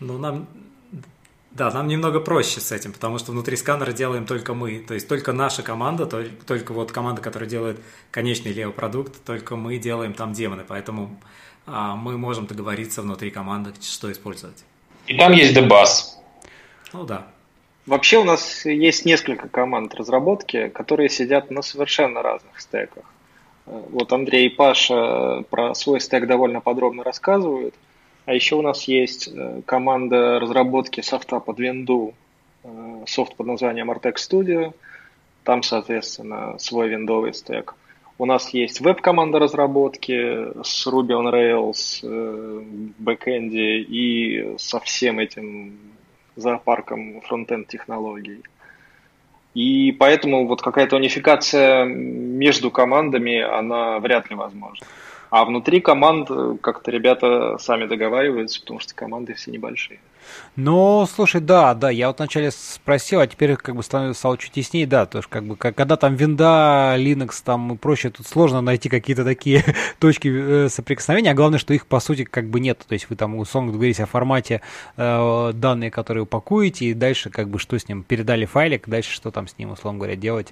Ну, нам, да, нам немного проще с этим, потому что внутри сканера делаем только мы, то есть только наша команда, только, только вот команда, которая делает конечный лео-продукт, только мы делаем там демоны, поэтому мы можем договориться внутри команды, что использовать. И там есть дебас. Ну да. Вообще у нас есть несколько команд разработки, которые сидят на совершенно разных стеках. Вот Андрей и Паша про свой стек довольно подробно рассказывают. А еще у нас есть э, команда разработки софта под винду, э, софт под названием Artex Studio. Там, соответственно, свой виндовый стек – у нас есть веб-команда разработки с Ruby on Rails, бэкэнде и со всем этим зоопарком фронтенд технологий. И поэтому вот какая-то унификация между командами, она вряд ли возможна. А внутри команд э, как-то ребята сами договариваются, потому что команды все небольшие. Ну, слушай, да, да, я вот вначале спросил, а теперь как бы стало чуть теснее, да, то есть как бы когда там винда, Linux там и прочее, тут сложно найти какие-то такие точки э, соприкосновения, а главное, что их по сути как бы нет, то есть вы там условно говорите о формате э, данные, которые упакуете, и дальше как бы что с ним, передали файлик, дальше что там с ним, условно говоря, делать,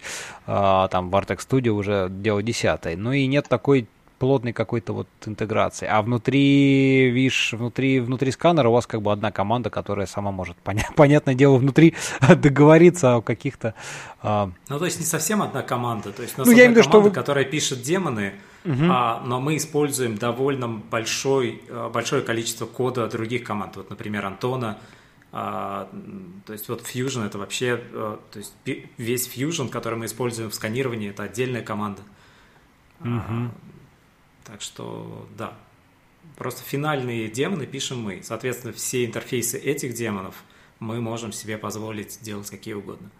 э, там в Artex Studio уже дело десятое, ну и нет такой плотной какой-то вот интеграции. А внутри, видишь, внутри, внутри сканера у вас как бы одна команда, которая сама может, поня- понятное дело, внутри договориться о каких-то... А... Ну, то есть не совсем одна команда. То есть у нас ну, одна я имею, команда, что... которая пишет демоны, угу. а, но мы используем довольно большой, а, большое количество кода других команд. Вот, например, Антона, а, то есть вот Fusion это вообще, а, то есть весь Fusion, который мы используем в сканировании, это отдельная команда. Угу. Так что, да. Просто финальные демоны пишем мы. Соответственно, все интерфейсы этих демонов мы можем себе позволить делать какие угодно.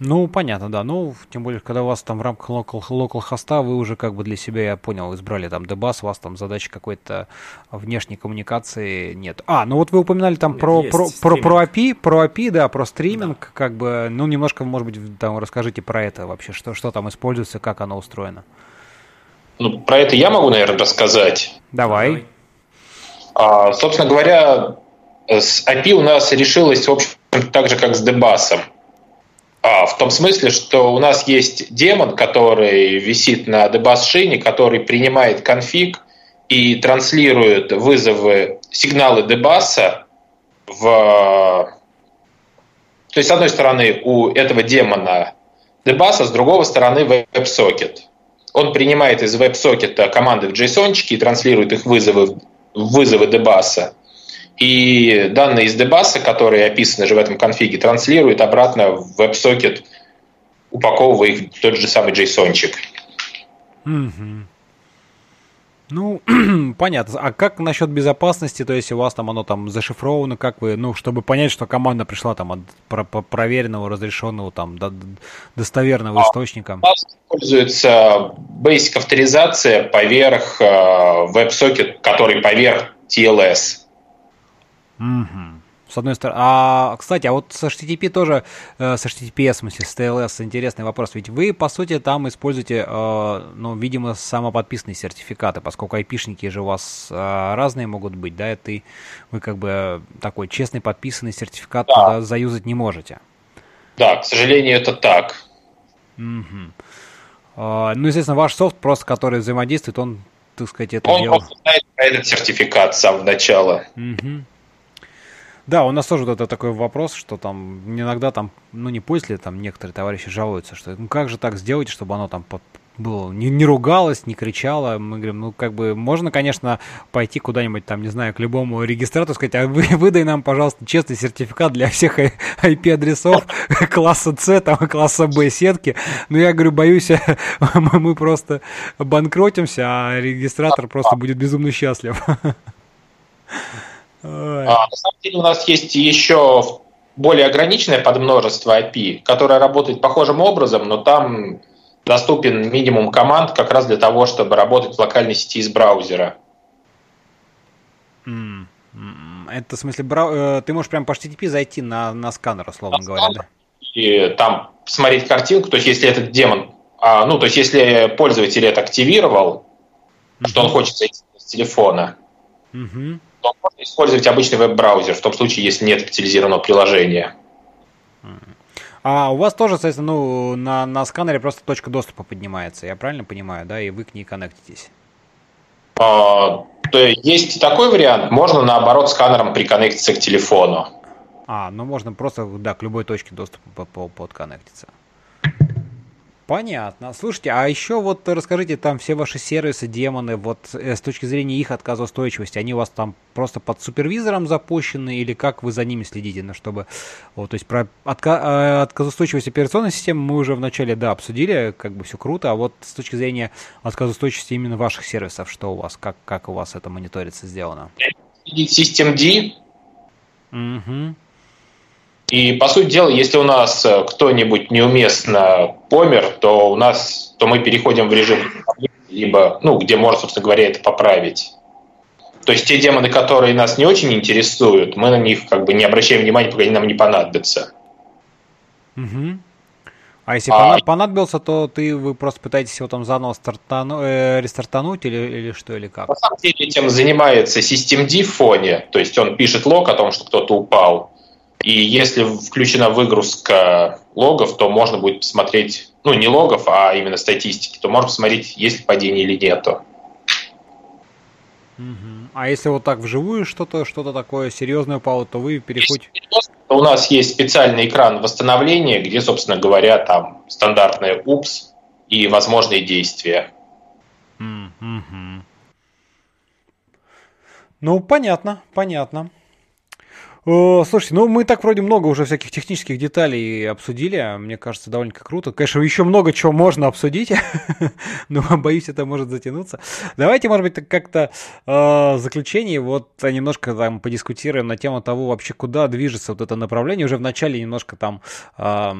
Ну, понятно, да. Ну, тем более, когда у вас там в рамках local, local хоста, вы уже как бы для себя, я понял, избрали там дебас, у вас там задачи какой-то внешней коммуникации нет. А, ну вот вы упоминали там про, про, про, про API, про API, да, про стриминг, да. как бы, ну, немножко, может быть, там расскажите про это вообще, что, что там используется, как оно устроено. Ну, про это я могу, наверное, рассказать. Давай. А, собственно говоря, с API у нас решилось, в общем, так же, как с Debus. А, в том смысле, что у нас есть демон, который висит на Debus шине, который принимает конфиг и транслирует вызовы, сигналы Debus в... То есть, с одной стороны, у этого демона Debus, а с другой стороны WebSocket. Он принимает из веб-сокета команды в JSON и транслирует их вызовы, вызовы дебаса. И данные из дебаса, которые описаны же в этом конфиге, транслирует обратно в веб-сокет, упаковывая их в тот же самый JSON. Угу. Ну, понятно. А как насчет безопасности? То есть у вас там оно там зашифровано, как вы, ну, чтобы понять, что команда пришла там от про проверенного, разрешенного, там, до достоверного а, источника? У нас используется basic авторизация поверх э, WebSocket, который поверх TLS. Угу с одной стороны. А, кстати, а вот с HTTP тоже, э, с HTTPS, в смысле, с TLS, интересный вопрос. Ведь вы, по сути, там используете, э, ну, видимо, самоподписанные сертификаты, поскольку айпишники же у вас э, разные могут быть, да, и ты, вы как бы такой честный подписанный сертификат да. туда заюзать не можете. Да, к сожалению, это так. Угу. Uh, ну, естественно, ваш софт, просто который взаимодействует, он, так сказать, это он делал. Он знает про этот сертификат с самого начала. Угу. Да, у нас тоже вот это такой вопрос, что там иногда там, ну не после, там некоторые товарищи жалуются, что ну как же так сделать, чтобы оно там было, не, не ругалось, не кричало. Мы говорим, ну, как бы, можно, конечно, пойти куда-нибудь там, не знаю, к любому регистратору, сказать, а вы выдай нам, пожалуйста, честный сертификат для всех IP-адресов класса C, там, класса B сетки. Но я говорю, боюсь, мы просто банкротимся, а регистратор просто будет безумно счастлив. А, на самом деле у нас есть еще более ограниченное подмножество IP, которое работает похожим образом, но там доступен минимум команд как раз для того, чтобы работать в локальной сети из браузера. Это в смысле, брау... Э, ты можешь прям по HTTP зайти на, на сканер, условно на говоря, да? И там смотреть картинку, то есть если этот демон, а, ну, то есть если пользователь это активировал, uh-huh. что он хочет зайти с телефона, uh-huh то можно использовать обычный веб-браузер, в том случае, если нет специализированного приложения. А у вас тоже, соответственно, ну, на, на сканере просто точка доступа поднимается, я правильно понимаю, да, и вы к ней коннектитесь? А, то есть такой вариант, можно наоборот сканером приконнектиться к телефону. А, ну можно просто, да, к любой точке доступа подконнектиться. Понятно. Слушайте, а еще вот расскажите, там все ваши сервисы, демоны, вот э, с точки зрения их отказоустойчивости, они у вас там просто под супервизором запущены или как вы за ними следите, ну, чтобы, вот, то есть про отка- э, отказоустойчивость операционной системы мы уже вначале, да, обсудили, как бы все круто, а вот с точки зрения отказоустойчивости именно ваших сервисов, что у вас, как, как у вас это мониторится сделано? Systemd. Угу. И, по сути дела, если у нас э, кто-нибудь неуместно помер, то у нас, то мы переходим в режим либо, ну, где можно, собственно говоря, это поправить. То есть те демоны, которые нас не очень интересуют, мы на них как бы не обращаем внимания, пока они нам не понадобятся. Угу. А если а... понадобился, то ты вы просто пытаетесь его там заново стартану, э, рестартануть или, или что, или как? На самом деле этим занимается systemd в фоне, то есть он пишет лог о том, что кто-то упал, и если включена выгрузка логов, то можно будет посмотреть, ну не логов, а именно статистики, то можно посмотреть, есть ли падение или нету. А если вот так вживую что-то, что-то такое серьезное упало, то вы переходите... У нас есть специальный экран восстановления, где, собственно говоря, там стандартная упс и возможные действия. Mm-hmm. Ну, понятно, понятно. Слушайте, ну мы так вроде много уже всяких технических деталей обсудили. Мне кажется, довольно круто. Конечно, еще много чего можно обсудить, но боюсь, это может затянуться. Давайте, может быть, как-то э, заключение вот немножко там подискутируем на тему того вообще, куда движется вот это направление. Уже в начале немножко там а,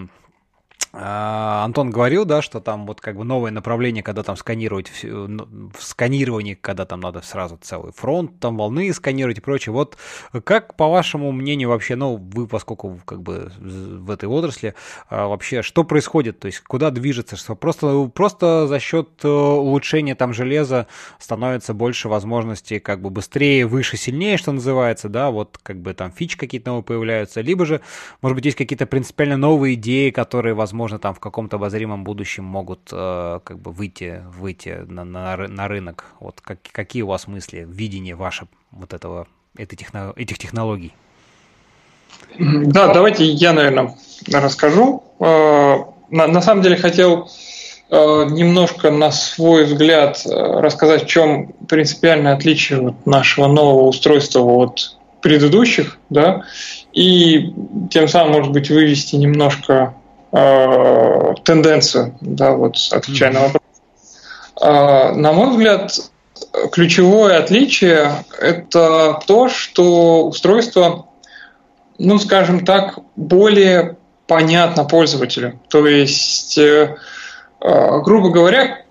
Антон говорил, да, что там вот как бы новое направление, когда там сканировать, в сканировании, когда там надо сразу целый фронт, там волны сканировать и прочее. Вот как, по вашему мнению, вообще, ну, вы, поскольку как бы в этой отрасли, а, вообще, что происходит, то есть куда движется, что просто, просто за счет э, улучшения там железа становится больше возможностей как бы быстрее, выше, сильнее, что называется, да, вот как бы там фич какие-то новые появляются, либо же, может быть, есть какие-то принципиально новые идеи, которые, возможно, возможно, там в каком-то обозримом будущем могут э, как бы выйти, выйти на, на, на рынок. Вот как, какие у вас мысли, видение ваше вот этого, этой техно, этих технологий? Да, давайте я, наверное, расскажу. Э, на, на самом деле хотел э, немножко на свой взгляд э, рассказать, в чем принципиальное отличие нашего нового устройства от предыдущих, да, и тем самым, может быть, вывести немножко э, тенденцию, да, вот отвечая mm-hmm. на вопрос. Э, на мой взгляд, ключевое отличие – это то, что устройство, ну, скажем так, более понятно пользователю. То есть, э, э, грубо говоря,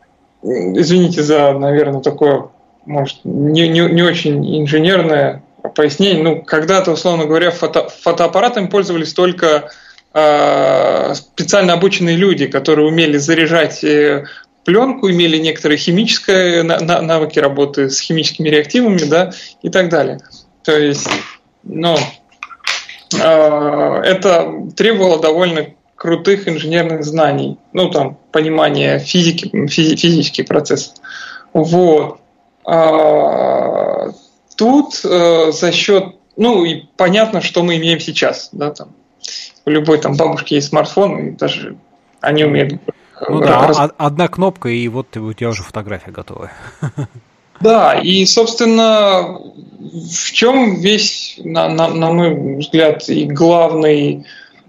извините за, наверное, такое, может, не, не, не очень инженерное пояснение. Ну, когда-то, условно говоря, фото, фотоаппаратами пользовались только специально обученные люди, которые умели заряжать э, пленку, имели некоторые химические навыки работы с химическими реактивами, да, и так далее. То есть, ну, э, это требовало довольно крутых инженерных знаний, ну, там, понимания физики, физи, физических процессов. Вот. А, тут э, за счет, ну, и понятно, что мы имеем сейчас, да, там, у любой там бабушки есть смартфон, и даже они умеют ну да, раз... одна кнопка, и вот у тебя уже фотография готова. Да, и, собственно, в чем весь, на, на, на мой взгляд, и главный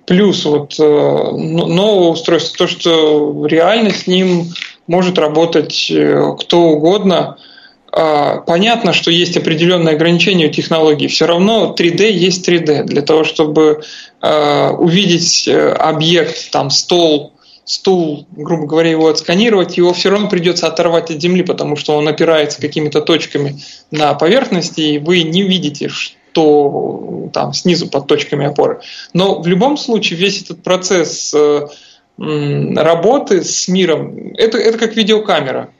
плюс вот э, нового устройства, то, что реально с ним может работать э, кто угодно. А, понятно, что есть определенные ограничения у технологий. Все равно 3D есть 3D. Для того, чтобы увидеть объект, там, стол, стул, грубо говоря, его отсканировать, его все равно придется оторвать от земли, потому что он опирается какими-то точками на поверхности, и вы не видите, что там снизу под точками опоры. Но в любом случае весь этот процесс э, работы с миром, это, это как видеокамера.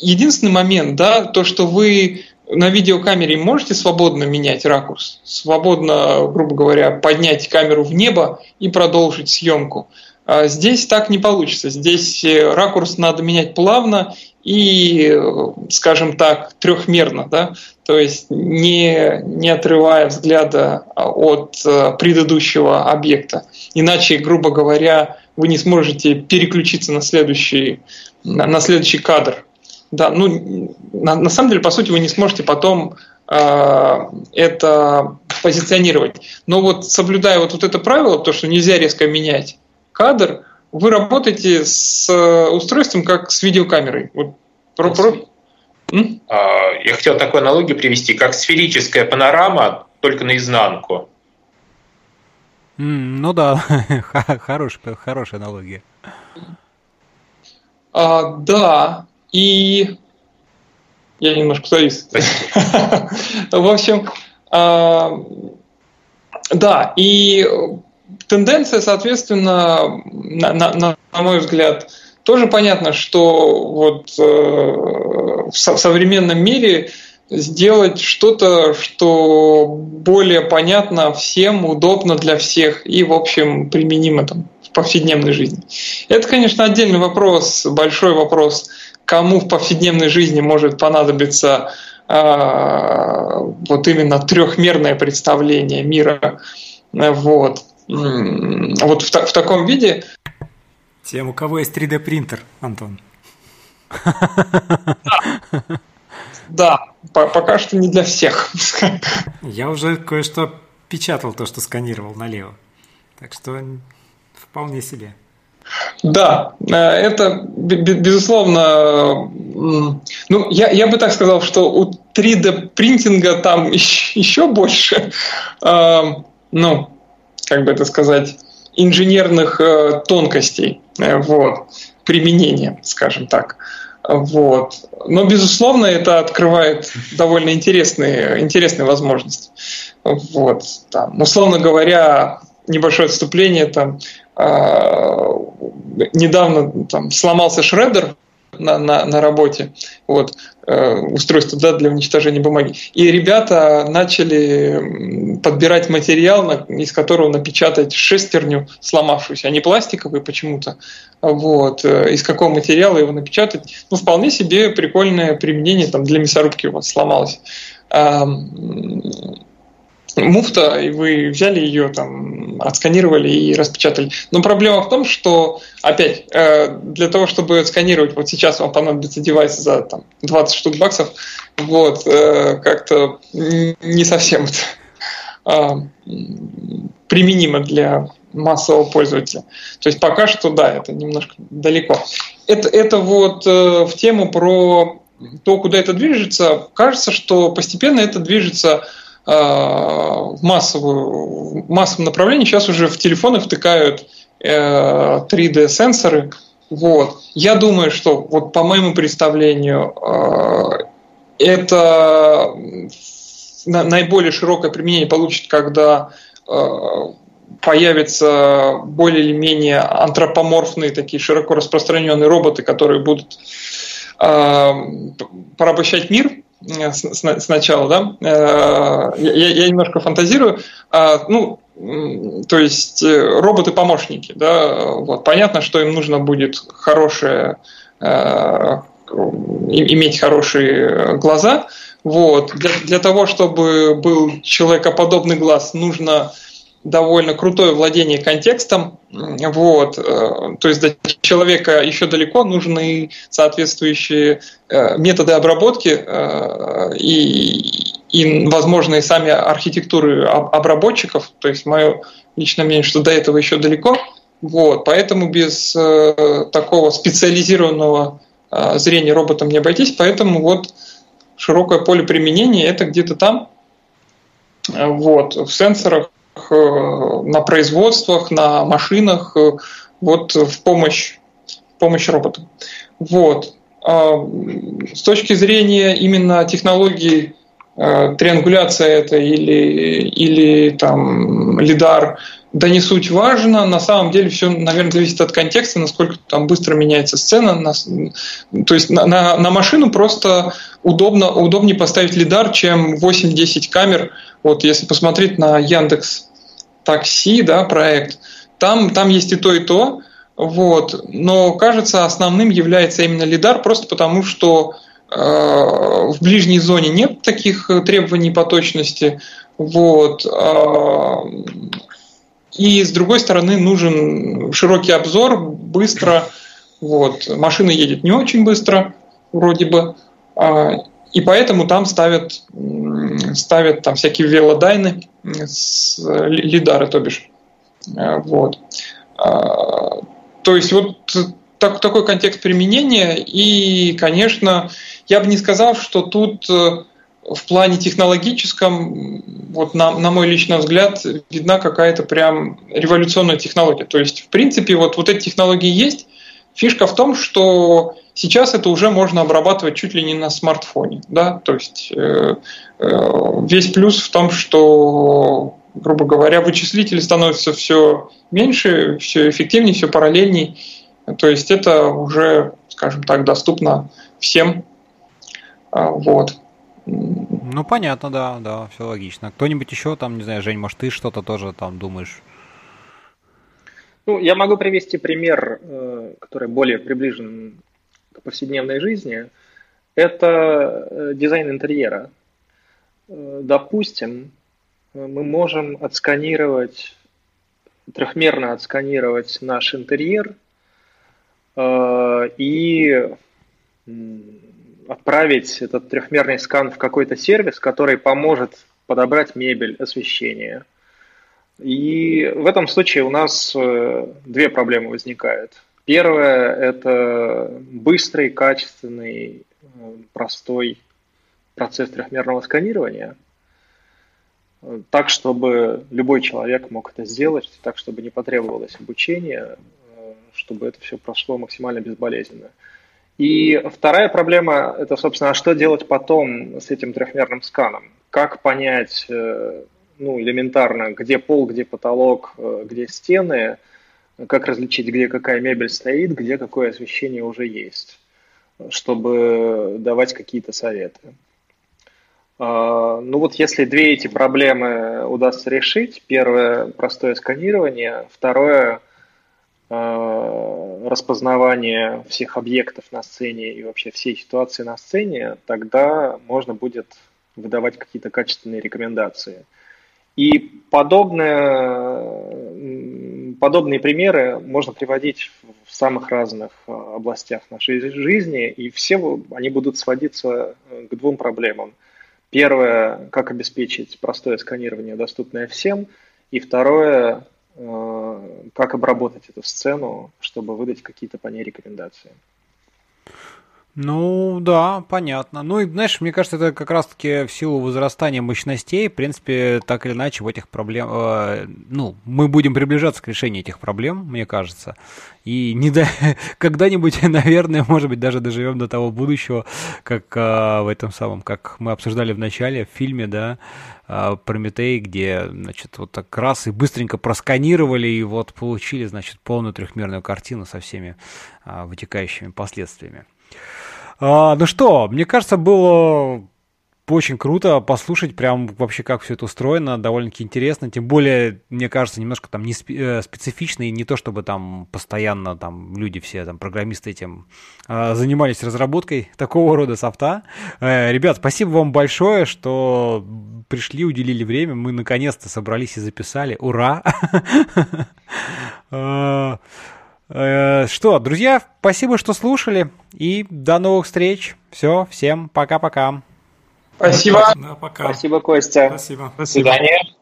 Единственный момент, да, то, что вы на видеокамере можете свободно менять ракурс, свободно, грубо говоря, поднять камеру в небо и продолжить съемку. А здесь так не получится. Здесь э, ракурс надо менять плавно и, э, скажем так, трехмерно, да? то есть не, не отрывая взгляда а, от э, предыдущего объекта. Иначе, грубо говоря, вы не сможете переключиться на следующий, на следующий кадр. Да, ну, на, на самом деле, по сути, вы не сможете потом э, это позиционировать. Но вот соблюдая вот, вот это правило, то, что нельзя резко менять кадр, вы работаете с э, устройством как с видеокамерой. Вот, про, про... А, я хотел такую аналогию привести, как сферическая панорама, только наизнанку. Mm, ну да, хорошая, хорошая аналогия. А, да, и я немножко завис. В общем, а, да, и тенденция, соответственно, на, на, на мой взгляд, тоже понятно, что вот э, в, в современном мире сделать что-то, что более понятно всем, удобно для всех и, в общем, применимо там, в повседневной жизни. Это, конечно, отдельный вопрос, большой вопрос, кому в повседневной жизни может понадобиться э, вот именно трехмерное представление мира. Вот вот в, в таком виде. Тем, у кого есть 3D принтер, Антон. Да, по пока что не для всех. Я уже кое-что печатал то, что сканировал налево. Так что вполне себе. Да, э, это безусловно, ну, я, я бы так сказал, что у 3D принтинга там еще больше, э, ну, как бы это сказать, инженерных э, тонкостей, э, вот, применения, скажем так. Вот. Но, безусловно, это открывает довольно интересные, интересные возможности. Вот. Там, условно говоря, небольшое отступление, там, э, недавно там, сломался шредер, на, на, на работе, вот, э, устройство да, для уничтожения бумаги. И ребята начали подбирать материал, на, из которого напечатать шестерню сломавшуюся, а не пластиковый почему-то. Вот, э, из какого материала его напечатать. Ну, вполне себе прикольное применение там, для мясорубки вот сломалось муфта, и вы взяли ее, там, отсканировали и распечатали. Но проблема в том, что, опять, э, для того, чтобы отсканировать, вот сейчас вам понадобится девайс за там, 20 штук баксов, вот, э, как-то не совсем это а, применимо для массового пользователя. То есть пока что, да, это немножко далеко. Это, это вот э, в тему про то, куда это движется, кажется, что постепенно это движется в, массовую, в массовом направлении. Сейчас уже в телефоны втыкают 3D-сенсоры. Вот. Я думаю, что вот по моему представлению это наиболее широкое применение получит, когда появятся более или менее антропоморфные, такие широко распространенные роботы, которые будут э, порабощать мир э, сначала, да, э, я, я немножко фантазирую, э, ну, то есть э, роботы-помощники, да, вот, понятно, что им нужно будет хорошее, э, иметь хорошие глаза, вот, для, для того, чтобы был человекоподобный глаз, нужно довольно крутое владение контекстом. Вот. Э, то есть до человека еще далеко нужны соответствующие э, методы обработки э, и, и возможные сами архитектуры обработчиков. То есть мое личное мнение, что до этого еще далеко. Вот. Поэтому без такого специализированного зрения роботом не обойтись. Поэтому вот широкое поле применения это где-то там. Вот, в сенсорах на производствах, на машинах, э, вот в помощь, в помощь роботам. Вот. А, с точки зрения именно технологии э, триангуляция это или, или там лидар, да не суть важно, на самом деле все, наверное, зависит от контекста, насколько там быстро меняется сцена. На, то есть на, на, на машину просто удобно, удобнее поставить лидар, чем 8-10 камер. Вот если посмотреть на Яндекс такси, да, проект, там, там есть и то, и то, вот, но кажется основным является именно лидар, просто потому что э, в ближней зоне нет таких требований по точности, вот, э, и с другой стороны нужен широкий обзор, быстро, вот, машина едет не очень быстро, вроде бы, э, и поэтому там ставят, ставят там всякие велодайны, с, лидары, то бишь. Э, вот. А, то есть вот так, такой контекст применения. И, конечно, я бы не сказал, что тут э, в плане технологическом, вот на, на мой личный взгляд, видна какая-то прям революционная технология. То есть, в принципе, вот, вот эти технологии есть. Фишка в том, что сейчас это уже можно обрабатывать чуть ли не на смартфоне. Да? То есть э, э, весь плюс в том, что, грубо говоря, вычислители становятся все меньше, все эффективнее, все параллельней. То есть это уже, скажем так, доступно всем. А, вот. Ну, понятно, да, да, все логично. Кто-нибудь еще там, не знаю, Жень, может, ты что-то тоже там думаешь? Ну, я могу привести пример, э, который более приближен к повседневной жизни. Это э, дизайн интерьера. Э, допустим, мы можем отсканировать, трехмерно отсканировать наш интерьер и отправить этот трехмерный скан в какой-то сервис, который поможет подобрать мебель, освещение – и в этом случае у нас э, две проблемы возникают. Первое – это быстрый, качественный, э, простой процесс трехмерного сканирования, так, чтобы любой человек мог это сделать, так, чтобы не потребовалось обучение, э, чтобы это все прошло максимально безболезненно. И вторая проблема – это, собственно, а что делать потом с этим трехмерным сканом? Как понять, ну, элементарно, где пол, где потолок, э, где стены, как различить, где какая мебель стоит, где какое освещение уже есть, чтобы давать какие-то советы. А, ну вот если две эти проблемы удастся решить, первое – простое сканирование, второе распознавание всех объектов на сцене и вообще всей ситуации на сцене, тогда можно будет выдавать какие-то качественные рекомендации – и подобные, подобные примеры можно приводить в самых разных э, областях нашей жизни, и все они будут сводиться э, к двум проблемам. Первое, как обеспечить простое сканирование, доступное всем, и второе, э, как обработать эту сцену, чтобы выдать какие-то по ней рекомендации. Ну, да, понятно. Ну, и, знаешь, мне кажется, это как раз-таки в силу возрастания мощностей, в принципе, так или иначе, в этих проблем... Э, ну, мы будем приближаться к решению этих проблем, мне кажется. И не до... когда-нибудь, наверное, может быть, даже доживем до того будущего, как э, в этом самом, как мы обсуждали в начале, в фильме, да, э, Прометей, где, значит, вот так раз и быстренько просканировали и вот получили, значит, полную трехмерную картину со всеми э, вытекающими последствиями. А, ну что, мне кажется, было очень круто послушать прям вообще, как все это устроено, довольно-таки интересно, тем более, мне кажется, немножко там не э, специфично, и не то, чтобы там постоянно там люди все, там, программисты этим э, занимались разработкой такого рода софта. Э, ребят, спасибо вам большое, что пришли, уделили время, мы наконец-то собрались и записали, ура! Э, что, друзья, спасибо, что слушали. И до новых встреч. Все, всем пока-пока. Спасибо. Да, пока. Спасибо, Костя. Спасибо. До свидания.